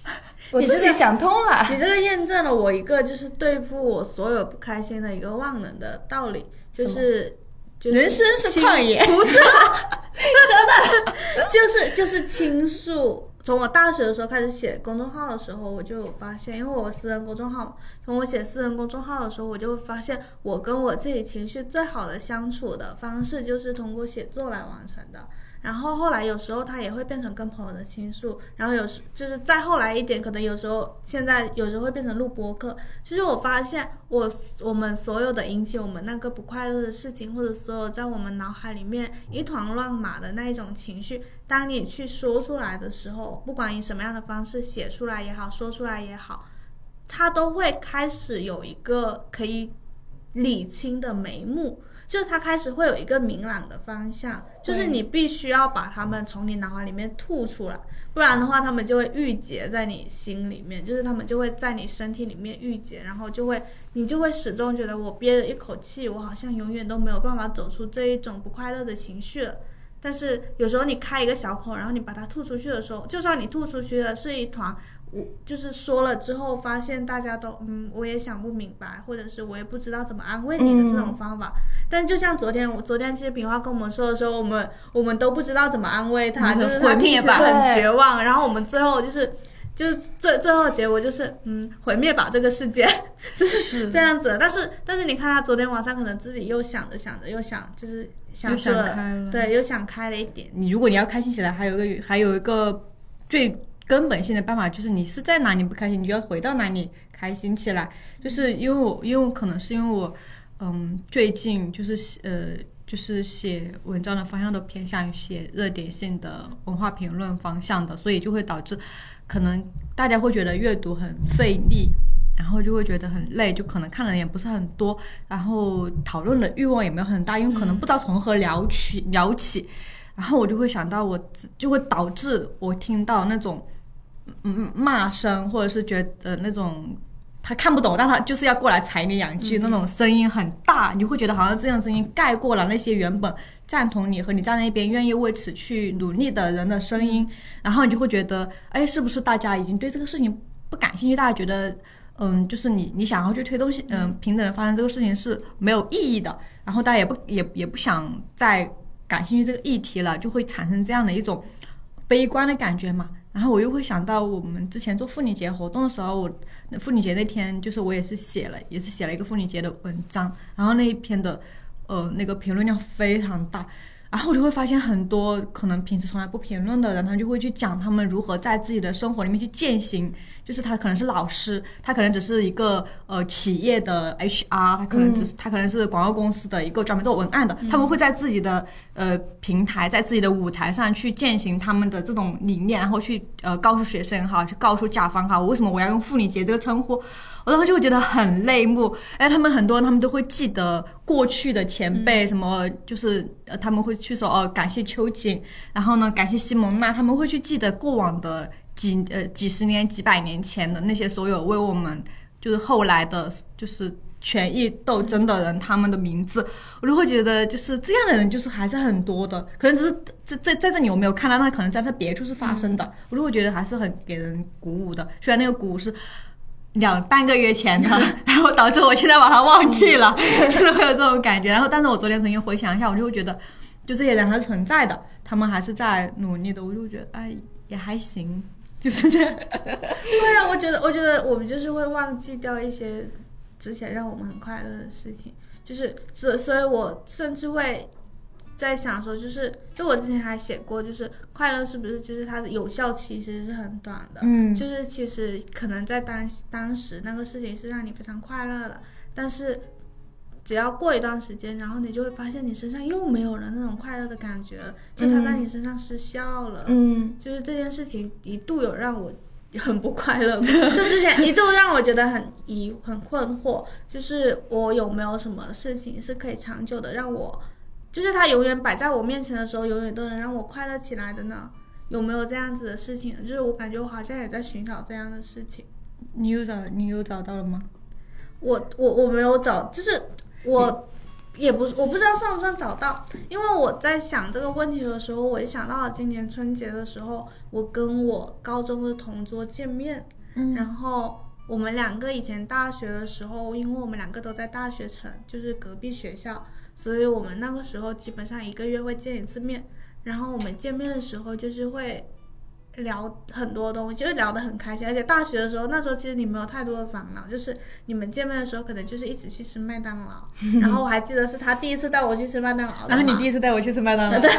我自己想通了。你这个验证了我一个就是对付我所有不开心的一个万能的道理，就是。就是人生是旷野不是，真的就是就是倾诉。从我大学的时候开始写公众号的时候，我就有发现，因为我私人公众号，从我写私人公众号的时候，我就会发现，我跟我自己情绪最好的相处的方式就是通过写作来完成的。然后后来有时候他也会变成跟朋友的倾诉，然后有时就是再后来一点，可能有时候现在有时候会变成录播课。其实我发现我我们所有的引起我们那个不快乐的事情，或者所有在我们脑海里面一团乱麻的那一种情绪，当你去说出来的时候，不管以什么样的方式写出来也好，说出来也好，它都会开始有一个可以理清的眉目。就是它开始会有一个明朗的方向，就是你必须要把它们从你脑海里面吐出来，不然的话，它们就会郁结在你心里面，就是它们就会在你身体里面郁结，然后就会你就会始终觉得我憋着一口气，我好像永远都没有办法走出这一种不快乐的情绪了。但是有时候你开一个小口，然后你把它吐出去的时候，就算你吐出去的是一团，我就是说了之后，发现大家都嗯，我也想不明白，或者是我也不知道怎么安慰你的这种方法。但就像昨天，我昨天其实平花跟我们说的时候，我们我们都不知道怎么安慰他，嗯就是他一直很绝望。然后我们最后就是就是最最后的结果就是嗯，毁灭吧这个世界，就是是这样子。但是但是你看他昨天晚上可能自己又想着想着又想，就是想对，又想开了一点。你如果你要开心起来，还有一个还有一个最根本性的办法，就是你是在哪里不开心，你就要回到哪里开心起来。就是因为我，因为我可能是因为我，嗯，最近就是呃，就是写文章的方向都偏向于写热点性的文化评论方向的，所以就会导致可能大家会觉得阅读很费力。然后就会觉得很累，就可能看的也不是很多，然后讨论的欲望也没有很大，因为可能不知道从何聊起聊起，然后我就会想到我就会导致我听到那种嗯骂声，或者是觉得那种他看不懂，但他就是要过来踩你两句，那种声音很大，你会觉得好像这样声音盖过了那些原本赞同你和你站在那边愿意为此去努力的人的声音，然后你就会觉得，哎，是不是大家已经对这个事情不感兴趣？大家觉得。嗯，就是你你想要去推动嗯平等的发生这个事情是没有意义的，然后大家也不也也不想再感兴趣这个议题了，就会产生这样的一种悲观的感觉嘛。然后我又会想到我们之前做妇女节活动的时候，我妇女节那天就是我也是写了，也是写了一个妇女节的文章，然后那一篇的呃那个评论量非常大。然后我就会发现很多可能平时从来不评论的人，他们就会去讲他们如何在自己的生活里面去践行。就是他可能是老师，他可能只是一个呃企业的 HR，他可能只是、他可能是广告公司的一个专门做文案的，他们会在自己的呃平台，在自己的舞台上去践行他们的这种理念，然后去呃告诉学生哈，去告诉甲方哈，我为什么我要用妇女节这个称呼，我然后就会觉得很泪目。哎，他们很多人他们都会记得过去的前辈，什么就是呃他们会去说哦感谢秋瑾，然后呢感谢西蒙娜，他们会去记得过往的。几呃几十年、几百年前的那些所有为我们就是后来的，就是权益斗争的人，他们的名字，我就会觉得就是这样的人，就是还是很多的。可能只是在在在这里我没有看到，那可能在他别处是发生的。我就会觉得还是很给人鼓舞的。虽然那个鼓舞是两半个月前的，然后导致我现在把它忘记了，就是会有这种感觉。然后，但是我昨天重新回想一下，我就会觉得，就这些人还是存在的，他们还是在努力的。我就觉得，哎，也还行。就是这样，会啊，我觉得，我觉得我们就是会忘记掉一些之前让我们很快乐的事情，就是所，所以我甚至会在想说，就是，就我之前还写过，就是快乐是不是就是它的有效期其实是很短的，嗯。就是其实可能在当当时那个事情是让你非常快乐的，但是。只要过一段时间，然后你就会发现你身上又没有了那种快乐的感觉了，就它在你身上失效了。嗯就是这件事情一度有让我很不快乐过。就之前一度让我觉得很疑、很困惑，就是我有没有什么事情是可以长久的让我，就是它永远摆在我面前的时候，永远都能让我快乐起来的呢？有没有这样子的事情？就是我感觉我好像也在寻找这样的事情。你有找你有找到了吗？我我我没有找，就是我也不我不知道算不算找到，因为我在想这个问题的时候，我就想到了今年春节的时候，我跟我高中的同桌见面，嗯然后我们两个以前大学的时候，因为我们两个都在大学城，就是隔壁学校，所以我们那个时候基本上一个月会见一次面，然后我们见面的时候就是会。聊很多东西，就是聊得很开心，而且大学的时候，那时候其实你没有太多的烦恼，就是你们见面的时候可能就是一起去吃麦当劳，然后我还记得是他第一次带我去吃麦当劳，然后你第一次带我去吃麦当劳，对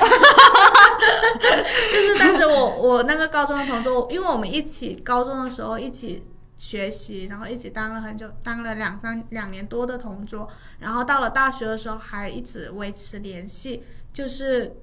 就是当时我我那个高中的同桌，因为我们一起高中的时候一起学习，然后一起当了很久，当了两三两年多的同桌，然后到了大学的时候还一直维持联系，就是。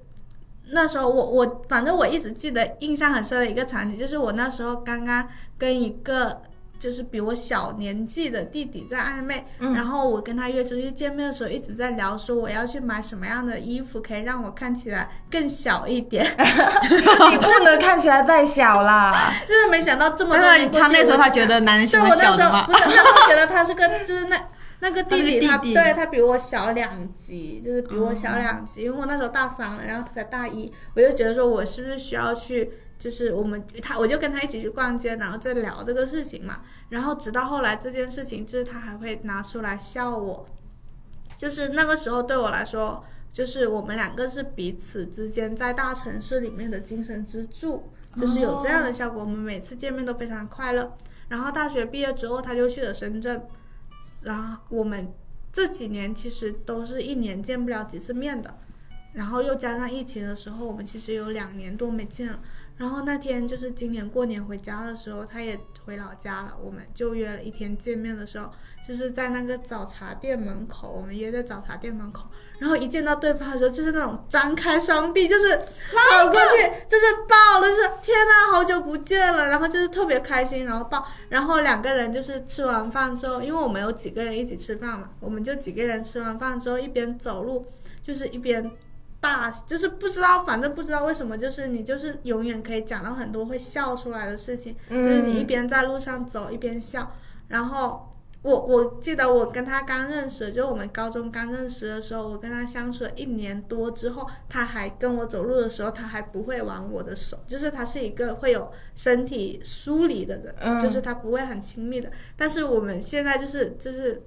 那时候我我反正我一直记得印象很深的一个场景，就是我那时候刚刚跟一个就是比我小年纪的弟弟在暧昧，然后我跟他约出去见面的时候，一直在聊说我要去买什么样的衣服可以让我看起来更小一点，你不能看起来太小啦。就是没想到这么他那时候他觉得男人喜对我欢小的嘛那时候不，是那时候觉得他是个就是那那个弟弟，他对他比我小两级，就是比我小两级，因为我那时候大三了，然后他才大一，我就觉得说我是不是需要去。就是我们他，我就跟他一起去逛街，然后再聊这个事情嘛。然后直到后来这件事情，就是他还会拿出来笑我。就是那个时候对我来说，就是我们两个是彼此之间在大城市里面的精神支柱，就是有这样的效果。我们每次见面都非常快乐。然后大学毕业之后，他就去了深圳，然后我们这几年其实都是一年见不了几次面的。然后又加上疫情的时候，我们其实有两年多没见了。然后那天就是今年过年回家的时候，他也回老家了，我们就约了一天见面的时候，就是在那个早茶店门口，我们约在早茶店门口。然后一见到对方的时候，就是那种张开双臂，就是跑过去，就是抱了，就是天呐，好久不见了，然后就是特别开心，然后抱，然后两个人就是吃完饭之后，因为我们有几个人一起吃饭嘛，我们就几个人吃完饭之后一边走路，就是一边大，就是不知道，反正不知道为什么，就是你就是永远可以讲到很多会笑出来的事情，就是你一边在路上走一边笑，然后。我我记得我跟他刚认识，就我们高中刚认识的时候，我跟他相处了一年多之后，他还跟我走路的时候，他还不会挽我的手，就是他是一个会有身体疏离的人，嗯就是他不会很亲密的。但是我们现在就是就是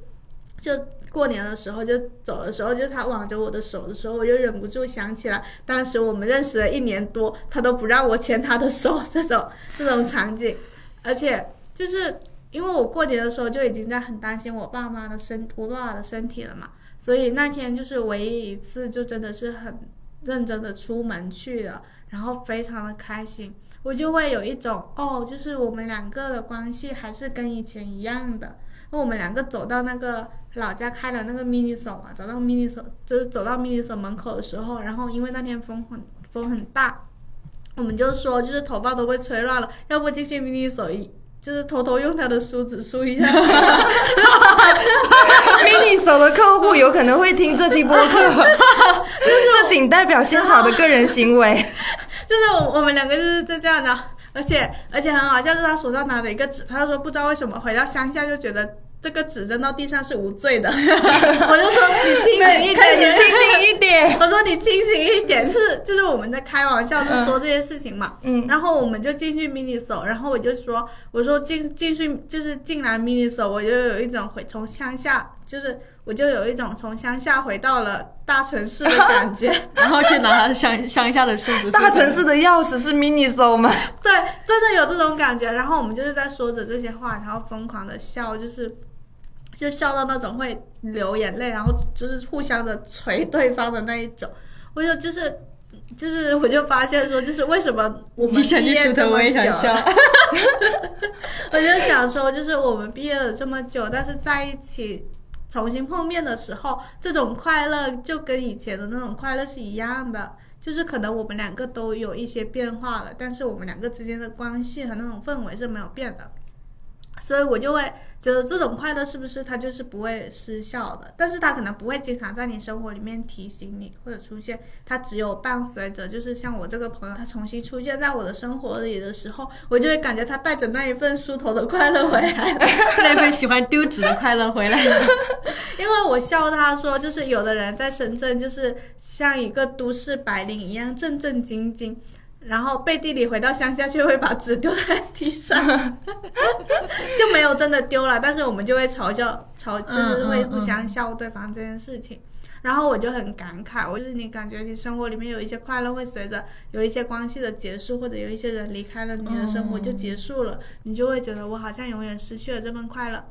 就过年的时候就走的时候，就他挽着我的手的时候，我就忍不住想起来，当时我们认识了一年多，他都不让我牵他的手，这种这种场景，而且就是。因为我过年的时候就已经在很担心我爸妈的身，我爸爸的身体了嘛，所以那天就是唯一一次，就真的是很认真的出门去了，然后非常的开心，我就会有一种哦，就是我们两个的关系还是跟以前一样的。那我们两个走到那个老家开的那个 MINISO 嘛，走到 MINISO 就是走到 MINISO 门口的时候，然后因为那天风很风很大，我们就说就是头发都被吹乱了，要不进去 MINISO 一。就是偷偷用他的梳子梳一下，mini 手的客户有可能会听这期播客，这仅代表仙草的个人行为。就是我我们两个就是在这样的，而且而且很好笑，就是他手上拿着一个纸，他就说不知道为什么回到乡下就觉得这个纸扔到地上是无罪的，我就说你清醒一点，你清醒一点。我说你清醒一点，是就是我们在开玩笑，就说这些事情嘛。嗯然后我们就进去 mini s o，然后我就说，我说进进去就是进来 mini s o，我就有一种回从乡下，就是我就有一种从乡下回到了大城市的感觉。然后去拿乡乡下的梳子，大城市的钥匙是 mini s o 吗？对，真的有这种感觉。然后我们就是在说着这些话，然后疯狂的笑，就是就笑到那种会流眼泪，然后就是互相的捶对方的那一种。我就就是就是我就发现说，就是为什么我们毕业这么久，笑。我就想说，就是我们毕业了这么久，但是在一起重新碰面的时候，这种快乐就跟以前的那种快乐是一样的。就是可能我们两个都有一些变化了，但是我们两个之间的关系和那种氛围是没有变的。所以我就会觉得这种快乐是不是它就是不会失效的，但是它可能不会经常在你生活里面提醒你或者出现，它只有伴随着，就是像我这个朋友，他重新出现在我的生活里的时候，我就会感觉他带着那一份梳头的快乐回来了。那份喜欢丢纸的快乐回来了。因为我笑他说，就是有的人在深圳就是像一个都市白领一样正正经经，然后背地里回到乡下却会把纸丢在地上，就没有真的丢了，但是我们就会嘲笑嘲，就是会互相笑对方这件事情。然后我就很感慨，我就是你感觉你生活里面有一些快乐会随着有一些关系的结束，或者有一些人离开了，你的生活就结束了，你就会觉得我好像永远失去了这份快乐。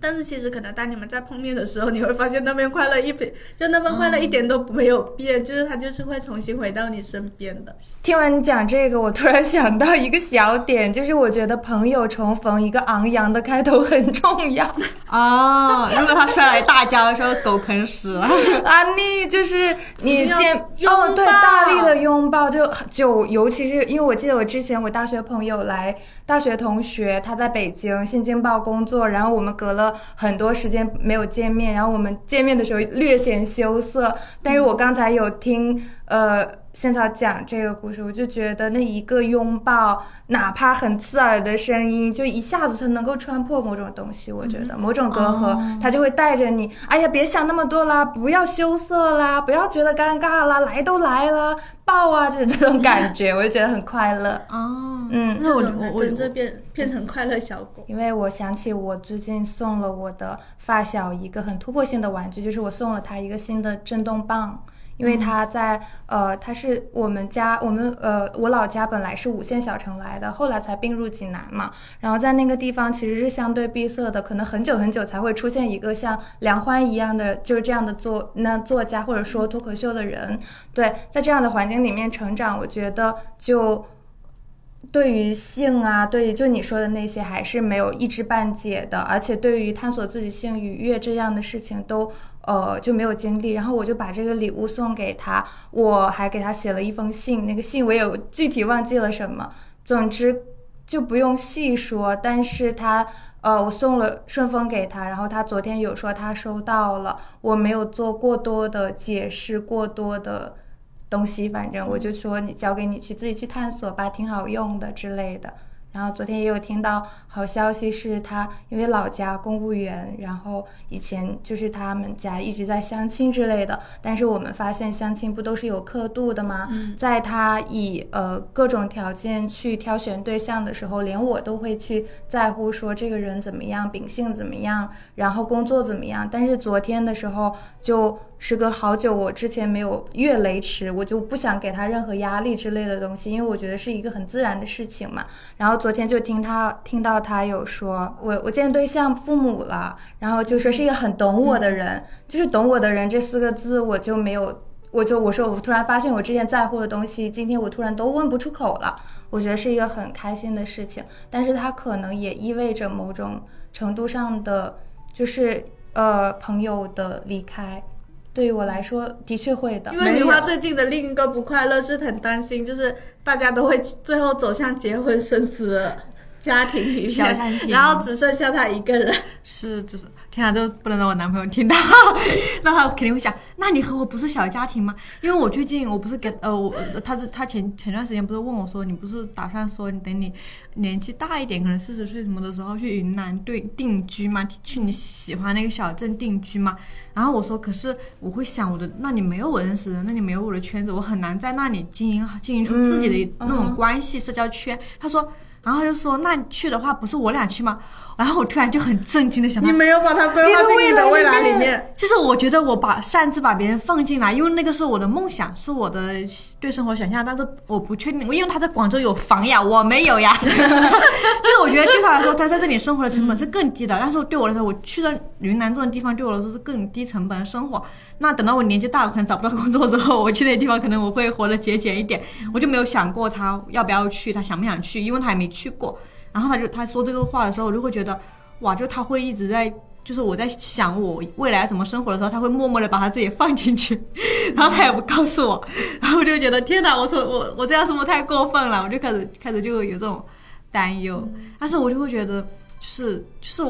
但是其实可能当你们在碰面的时候，你会发现那份快乐一点，就那份快乐一点都没有变，就是他就是会重新回到你身边的。听完你讲这个，我突然想到一个小点，就是我觉得朋友重逢一个昂扬的开头很重要。啊，如果他摔来大跤，说狗啃屎了。啊，你就是你见哦，对，大力的拥抱，就就尤其是因为我记得我之前我大学朋友来，大学同学他在北京新京报工作，然后我们隔了很多时间没有见面，然后我们见面的时候略显羞涩，但是我刚才有听呃。现在讲这个故事，我就觉得那一个拥抱，哪怕很刺耳的声音，就一下子它能够穿破某种东西。我觉得某种隔阂，它就会带着你，哎呀，别想那么多啦，不要羞涩啦，不要觉得尴尬啦，来都来了，抱啊，就是这种感觉，我就觉得很快乐。哦，嗯，那我我我真正变变成快乐小狗。因为我想起我最近送了我的发小一个很突破性的玩具，就是我送了他一个新的震动棒。因为他在、呃，他是我们家，我们呃，我老家本来是五线小城来的，后来才并入济南嘛。然后在那个地方其实是相对闭塞的，可能很久很久才会出现一个像梁欢一样的，就是这样的作那作家或者说脱口秀的人。对，在这样的环境里面成长，我觉得就对于性啊，对于就你说的那些，还是没有一知半解的，而且对于探索自己性愉悦这样的事情都。呃，就没有经历，然后我就把这个礼物送给他，我还给他写了一封信，那个信我有具体忘记了什么，总之就不用细说，但是他呃，我送了顺丰给他，然后他昨天有说他收到了，我没有做过多的解释，过多的东西，反正我就说你交给你去自己去探索吧，挺好用的之类的。然后昨天也有听到好消息，是他因为老家公务员，然后以前就是他们家一直在相亲之类的。但是我们发现相亲不都是有刻度的吗？在他以呃各种条件去挑选对象的时候，连我都会去在乎说这个人怎么样，秉性怎么样，然后工作怎么样。但是昨天的时候就。时隔好久，我之前没有越雷池，我就不想给他任何压力之类的东西，因为我觉得是一个很自然的事情嘛。然后昨天就听他听到他有说，我我见对象父母了，然后就说是一个很懂我的人，就是懂我的人这四个字，我就没有，我就我说我突然发现我之前在乎的东西，今天我突然都问不出口了，我觉得是一个很开心的事情，但是它可能也意味着某种程度上的，就是呃朋友的离开。对于我来说，的确会的。因为米花最近的另一个不快乐是很担心，就是大家都会最后走向结婚生子的家庭里面，然后只剩下他一个人。是，就是天啊，都不能让我男朋友听到，那他肯定会想，那你和我不是小家庭吗？因为我最近我不是给呃，我他是他前前段时间不是问我说，你不是打算说你等你年纪大一点，可能四十岁什么的时候去云南对定居吗？去你喜欢那个小镇定居吗？然后我说，可是我会想我的，那里没有我认识的人，那里没有我的圈子，我很难在那里经营经营出自己的那种关系、社交圈。他说。然后他就说：“那你去的话，不是我俩去吗？”然后我突然就很震惊的想到你，没有把它规划进你的未来里面。就是我觉得我把擅自把别人放进来，因为那个是我的梦想，是我的对生活想象，但是我不确定，因为他在广州有房呀，我没有呀。就是我觉得对他来说，他在这里生活的成本是更低的，但是对我来说，我去到云南这种地方，对我来说是更低成本的生活。那等到我年纪大了，可能找不到工作之后，我去那些地方，可能我会活得节俭一点。我就没有想过他要不要去，他想不想去，因为他也没去过。然后他就他说这个话的时候，我就会觉得，哇，就他会一直在就是我在想我未来怎么生活的时候，他会默默的把他自己放进去，然后他也不告诉我，然后我就觉得天哪，我从我我这样生活太过分了，我就开始开始就有这种担忧，但是我就会觉得就是就是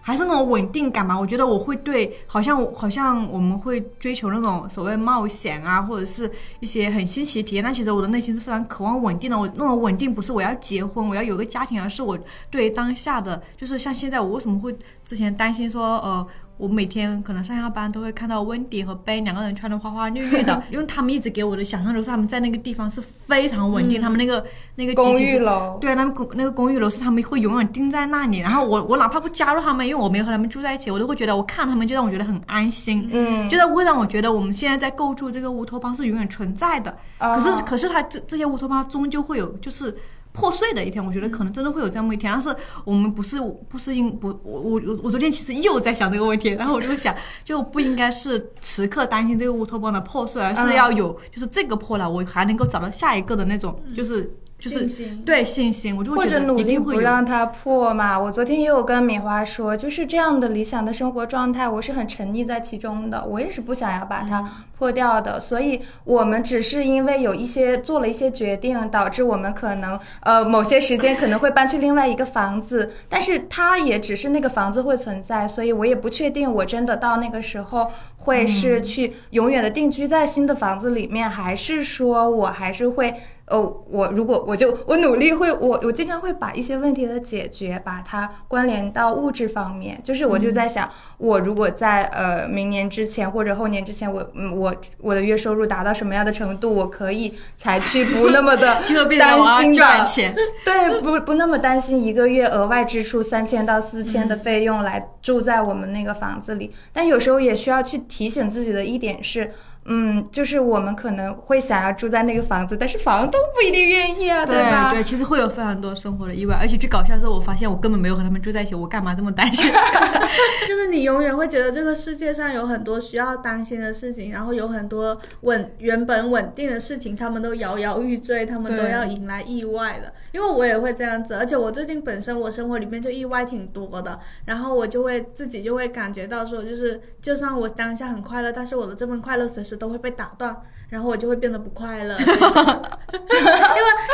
还是那种稳定感嘛，我觉得我会对，好像好像我们会追求那种所谓冒险啊，或者是一些很新奇的体验，但其实我的内心是非常渴望稳定的。我那种稳定不是我要结婚，我要有个家庭，而是我对当下的，就是像现在我为什么会之前担心说，呃，我每天可能上下班都会看到温迪和贝两个人穿的花花绿绿的，因为他们一直给我的想象都是他们在那个地方是非常稳定，他们那个那个公寓楼，对，他们公那个公寓楼是他们会永远定在那里，然后我我哪怕不加入他们，因为我没有和他们住在一起，我都会觉得我看他们就让我觉得很安心，嗯，就是会让我觉得我们现在在构筑这个乌托邦是永远存在的。啊可是可是他这这些乌托邦终究会有就是。破碎的一天，我觉得可能真的会有这样一天，但是我们不是不是应不我我我我昨天其实又在想这个问题，然后我就想，就不应该是时刻担心这个乌托邦的破碎，而是嗯。要有就是这个破了，我还能够找到下一个的那种，就是就是信心对信心，我就或者努力。不让它破嘛。我昨天也有跟米花说，就是这样的理想的生活状态，我是很沉溺在其中的，我也是不想要把嗯它破掉的。所以我们只是因为有一些做了一些决定，导致我们可能呃某些时间可能会搬去另外一个房子，但是它也只是那个房子会存在，所以我也不确定我真的到那个时候会是去永远的定居在新的房子里面，还是说我还是会。哦，我如果我就我努力会我我经常会把一些问题的解决，把它关联到物质方面。就是我就在想，我如果在呃明年之前或者后年之前，我嗯我我的月收入达到什么样的程度，我可以才去不那么的 担心的赚钱，对，不不那么担心一个月额外支出三千到四千的费用来住在我们那个房子里，但有时候也需要去提醒自己的一点是。嗯，就是我们可能会想要住在那个房子，但是房东不一定愿意啊，对吧？对，其实会有非常多生活的意外，而且最搞笑的是，我发现我根本没有和他们住在一起，我干嘛这么担心？就是你永远会觉得这个世界上有很多需要担心的事情，然后有很多稳原本稳定的事情，他们都摇摇欲坠，他们都要迎来意外的。因为我也会这样子，而且我最近本身我生活里面就意外挺多的，然后我就会自己就会感觉到说，就是就算我当下很快乐，但是我的这份快乐随时都会被打断。然后我就会变得不快乐，因为因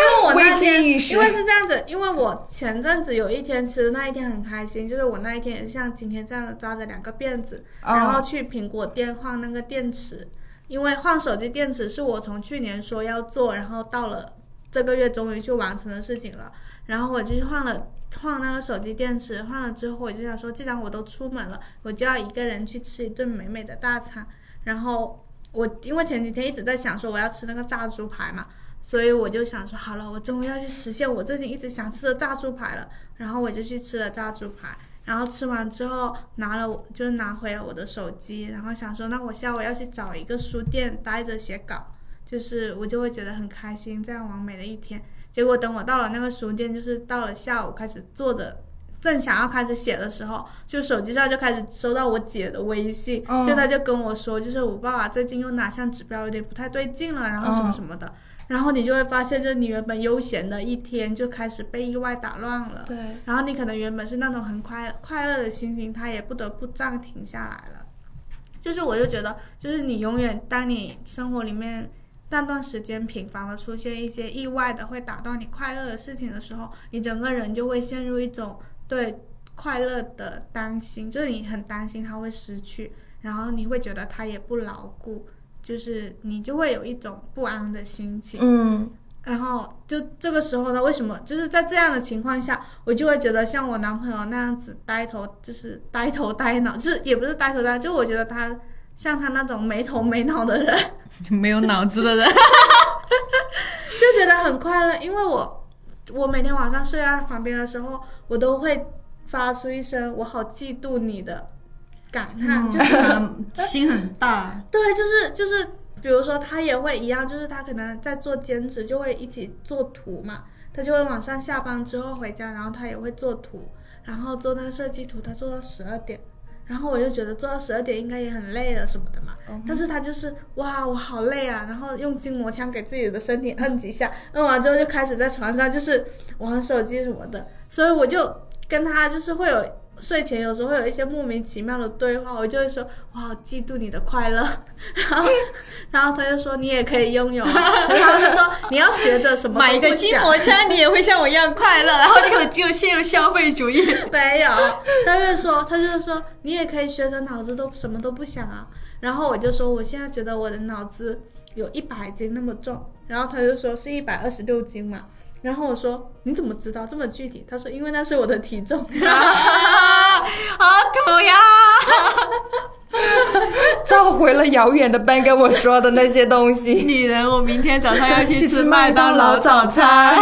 为我那天因为是这样子，因为我前阵子有一天其实那一天很开心，就是我那一天也是像今天这样扎着两个辫子，哦然后去苹果店换那个电池，因为换手机电池是我从去年说要做，然后到了这个月终于去完成的事情了，然后我就去换了。换那个手机电池，换了之后我就想说，既然我都出门了，我就要一个人去吃一顿美美的大餐。然后我因为前几天一直在想说我要吃那个炸猪排嘛，所以我就想说好了，我终于要去实现我最近一直想吃的炸猪排了。然后我就去吃了炸猪排，然后吃完之后拿了就拿回了我的手机，然后想说那我下午要去找一个书店待着写稿，就是我就会觉得很开心，这样完美的一天。结果等我到了那个书店，就是到了下午开始坐着。正想要开始写的时候，就手机上就开始收到我姐的微信，嗯就她就跟我说，就是我爸爸最近又哪项指标有点不太对劲了，然后什么什么的，然后你就会发现，就是你原本悠闲的一天就开始被意外打乱了，对，然后你可能原本是那种很快快乐的心情，它也不得不暂停下来了。就是我就觉得，就是你永远当你生活里面那段时间频繁的出现一些意外的会打断你快乐的事情的时候，你整个人就会陷入一种对快乐的担心，就是你很担心它会失去，然后你会觉得它也不牢固，就是你就会有一种不安的心情。嗯然后就这个时候呢，为什么就是在这样的情况下，我就会觉得像我男朋友那样子呆头，就是呆头呆脑，就是也不是呆头呆，就我觉得他像他那种没头没脑的人，没有脑子的人，就觉得很快乐，因为我我每天晚上睡在他旁边的时候，我都会发出一声“我好嫉妒你”的感叹，就是嗯心很大。对，就是就是，比如说他也会一样，就是他可能在做兼职，就会一起做图嘛。他就会晚上下班之后回家，然后他也会做图，然后做那个设计图，他做到十二点。然后我就觉得做到十二点应该也很累了什么的嘛，但是他就是哇我好累啊，然后用筋膜枪给自己的身体摁几下，摁完之后就开始在床上就是玩手机什么的，所以我就跟他就是会有睡前有时候会有一些莫名其妙的对话，我就会说我好嫉妒你的快乐，然后然后他就说你也可以拥有啊，然后他说你要学着什么买一个筋膜枪，你也会像我一样快乐，然后你可能就陷入消费主义。没有，他就说，他就说你也可以学着脑子都什么都不想啊。然后我就说，我现在觉得我的脑子有一百斤那么重。然后他就说是一百二十六斤嘛。然后我说你怎么知道这么具体？他说因为那是我的体重。啊，好土呀！召回了遥远的 Ben 跟我说的那些东西。女人，我明天早上要去 去吃吃麦麦当当劳劳早早餐。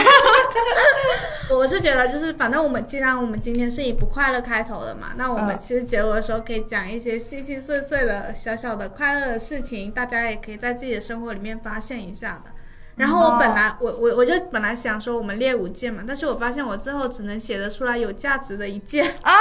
我是觉得就是反正我们既然我们今天是以不快乐开头的嘛，那我们嗯其实结尾的时候可以讲一些细细碎碎的小小的快乐的事情，大家也可以在自己的生活里面发现一下的。然后我本来我我我就本来想说我们列五件嘛，但是我发现我最后只能写得出来有价值的一件。啊，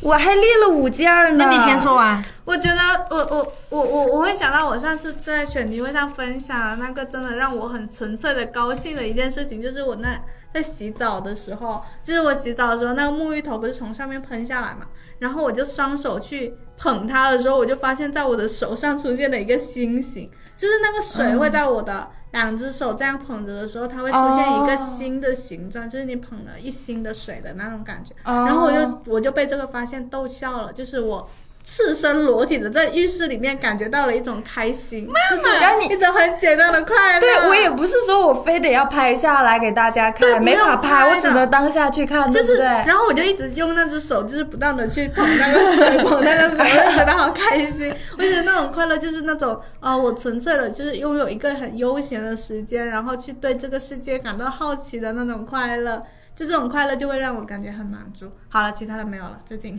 我还列了五件儿呢。那你先说完。我觉得我我我我我会想到我上次在选题会上分享的那个真的让我很纯粹的高兴的一件事情，就是我那在洗澡的时候，就是我洗澡的时候那个沐浴头不是从上面喷下来嘛，然后我就双手去捧它的时候，我就发现在我的手上出现了一个星星，就是那个水会在我的。两只手这样捧着的时候，它会出现一个哦新的形状，就是你捧了一新的水的那种感觉。哦然后我就我就被这个发现逗笑了，就是我赤身裸体的在浴室里面感觉到了一种开心，就是一种很简单的快乐。对我也不是说我非得要拍下来给大家看，没法拍，拍我只能当下去看，就是，对不对？然后我就一直用那只手，就是不断的去捧那个水，捧那个水，我就觉得好开心。我觉得那种快乐就是那种，呃，我纯粹的，就是拥有一个很悠闲的时间，然后去对这个世界感到好奇的那种快乐。就这种快乐就会让我感觉很满足。好了，其他的没有了，最近。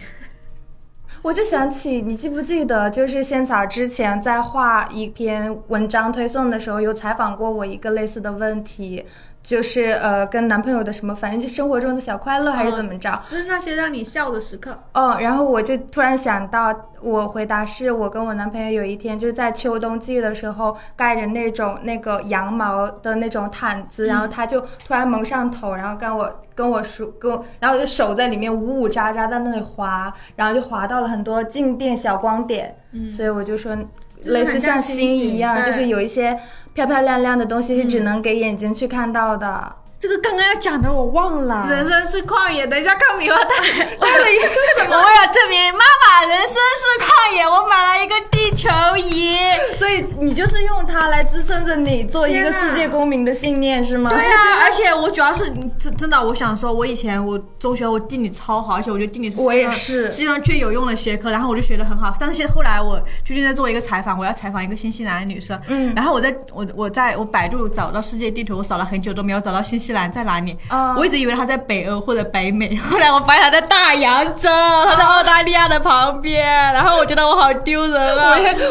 我就想起，你记不记得，就是仙草之前在画一篇文章推送的时候，有采访过我一个类似的问题，就是呃，跟男朋友的什么，反正就生活中的小快乐还是怎么着？就是那些让你笑的时刻。哦，然后我就突然想到，我回答是我跟我男朋友有一天就是在秋冬季的时候盖着那种那个羊毛的那种毯子，然后他就突然蒙上头，然后跟我跟我说跟我，然后我就手在里面呜呜喳喳在那里滑，然后就滑到了很多静电小光点，嗯所以我就说类似像像星星星一样，就是有一些漂漂亮亮的东西是只能给眼睛去看到的。这个刚刚要讲的我忘了。人生是旷野，等一下看米花带。带了一个什我为了证明妈妈人生是旷野，我买了一个地球仪。所以你就是用它来支撑着你做一个世界公民的信念是吗？对啊，而且我主要是真真的，我想说，我以前我中学我地理超好，而且我觉得地理是我也世界上是世界上最有用的学科，然后我就学的很好。但是现在后来我最近在做一个采访，我要采访一个新西兰的女生，嗯然后我在我我在我百度找到世界地图，我找了很久都没有找到新西兰在哪里。哦我一直以为他在北欧或者北美，后来我发现他在大洋洲，他在澳大利亚的旁边，然后我觉得我好丢人啊！我也，我天，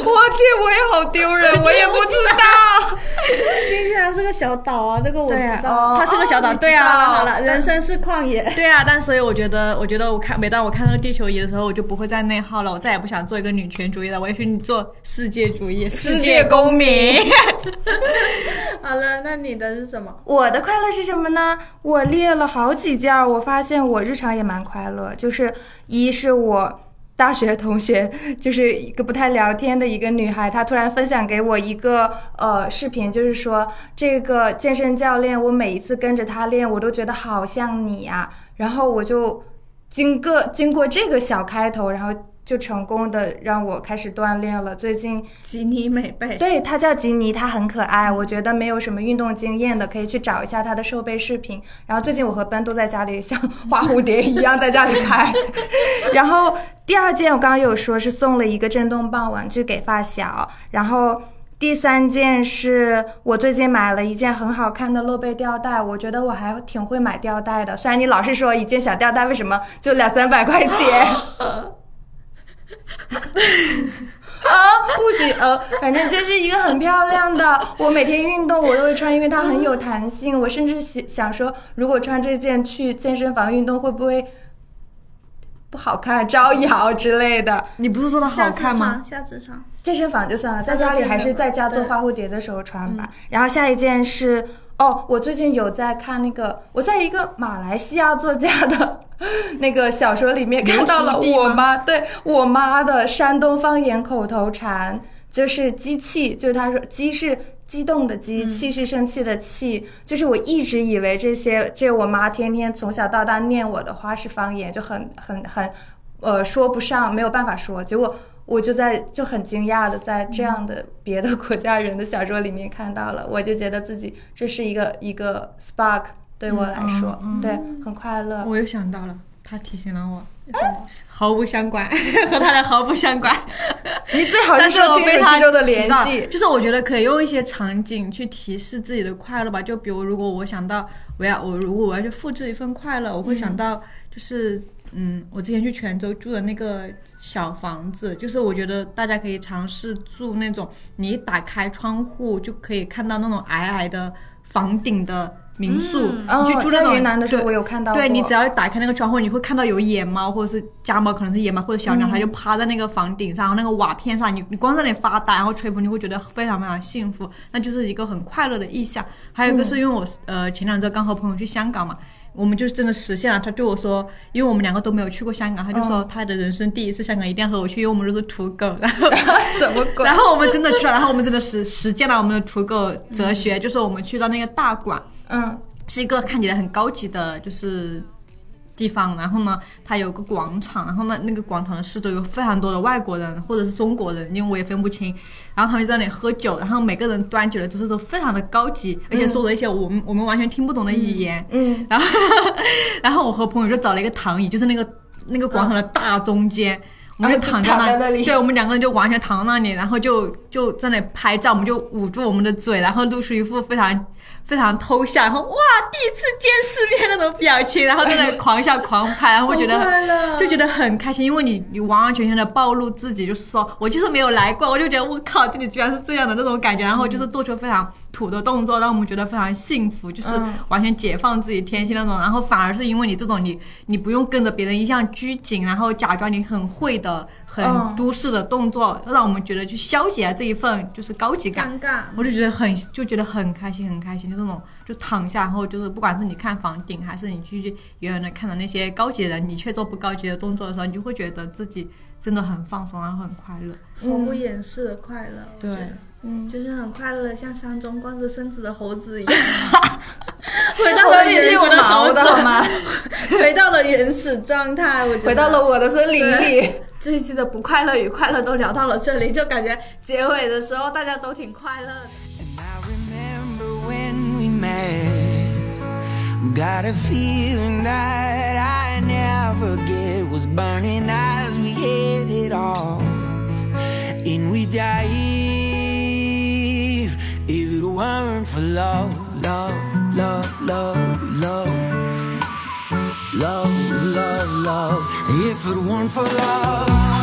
我也好丢人，我也不知道。新西兰是个小岛啊，这个我知道。它是个小岛，对好了啊，好了，人生是旷野。对啊，但所以我觉得，我觉得我看每当我看那个地球仪的时候，我就不会再内耗了，我再也不想做一个女权主义了，我要去做世界主义，世界公民。好了，那你的是什么？我的快乐是什么呢？我列了好几件儿，我发现我日常也蛮快乐。就是一是我大学同学，就是一个不太聊天的一个女孩，她突然分享给我一个呃视频，就是说这个健身教练，我每一次跟着他练，我都觉得好像你呀、然后我就经过经过这个小开头，然后就成功的让我开始锻炼了。最近吉尼美背。对，它叫吉尼，它很可爱。我觉得没有什么运动经验的，可以去找一下它的瘦背视频。然后最近我和奔都在家里像花蝴蝶一样在家里拍。然后第二件我刚刚有说是送了一个震动棒玩具给发小，然后。第三件是我最近买了一件很好看的露背吊带，我觉得我还挺会买吊带的。虽然你老是说一件小吊带为什么就两三百块钱，啊，不行呃，反正就是一个很漂亮的。我每天运动我都会穿，因为它很有弹性。我甚至想想说，如果穿这件去健身房运动，会不会不好看、招摇之类的？你不是说它好看吗？下次穿。健身房就算了，在家里还是在家做花蝴蝶的时候穿吧。嗯然后下一件是。哦，我最近有在看那个，我在一个马来西亚作家的 那个小说里面看到了我妈对我妈的山东方言口头禅，就是机器，就是她说鸡是激动的机，气是生气的气，就是我一直以为这些这我妈天天从小到大念我的话是方言，就很很很呃说不上，没有办法说，结果。我就在就很惊讶的在这样的别的国家人的小说里面看到了，我就觉得自己这是一个一个 spark 对我来说，对，很快乐。我又想到了，他提醒了我，毫不相关，和他的毫不相关。你最好但就是我被他肌肉的联系。就是我觉得可以用一些场景去提示自己的快乐吧。就比如，如果我想到我要我如果我要去复制一份快乐，我会想到就是嗯，我之前去泉州住的那个小房子，就是我觉得大家可以尝试住那种你一打开窗户就可以看到那种矮矮的房顶的民宿，哦你去住那种在云南的时候我有看到过对你只要打开那个窗户，你会看到有野猫或者是家猫，可能是野猫或者小鸟，它就趴在那个房顶上，然后那个瓦片上，你你光在那里发呆，然后吹风，你会觉得非常非常幸福，那就是一个很快乐的意象。还有一个是因为我、呃前两周刚和朋友去香港嘛。我们就是真的实现了。他对我说，因为我们两个都没有去过香港，他就说他的人生第一次香港一定要和我去，因为我们都是土狗。然 后什么鬼？然后我们真的去了，然后我们真的实实践了我们的土狗哲学，就是我们去到那个大馆，嗯是一个看起来很高级的，就是地方。然后呢，它有个广场，然后呢，那个广场的四周有非常多的外国人或者是中国人，因为我也分不清。然后他们就在那里喝酒，然后每个人端酒的姿势都非常的高级，而且说了一些我们我们完全听不懂的语言。嗯然后，然后我和朋友就找了一个躺椅，就是那个那个广场的大中间。我们就躺在那里对我们两个人就完全躺在那里，然后就就在那里拍照，我们就捂住我们的嘴，然后露出一副非常非常偷笑，然后哇，第一次见世面那种表情，然后在那里狂笑狂拍，然后会觉得就觉得很开心，因为你你完完全全的暴露自己，就是说我就是没有来过，我就觉得我靠，这里居然是这样的那种感觉，然后就是做出非常土的动作，让我们觉得非常幸福，就是嗯完全解放自己天性那种，然后反而是因为你这种你你不用跟着别人一样拘谨，然后假装你很会的很嗯都市的动作，让我们觉得去消解这一份就是高级感。尴尬。我就觉得很就觉得很开心，很开心，就那种就躺下，然后就是不管是你看房顶，还是你去远远的看到那些高级的人，你却做不高级的动作的时候，你就会觉得自己真的很放松，然后很快乐。毫不掩饰的快乐，对嗯，就是很快乐的，像山中光着身子的猴子一样，回到猴了子是有原始毛的好吗？回到了原始状态，我觉得回到了我的森林里。这一期的不快乐与快乐都聊到了这里，就感觉结尾的时候大家都挺快乐的。And I remember when we met. Got a feeling that I never get was burning as we hit it off. And we dive if it weren't for love, love, love, love, love. Love, love, love. If it weren't for love.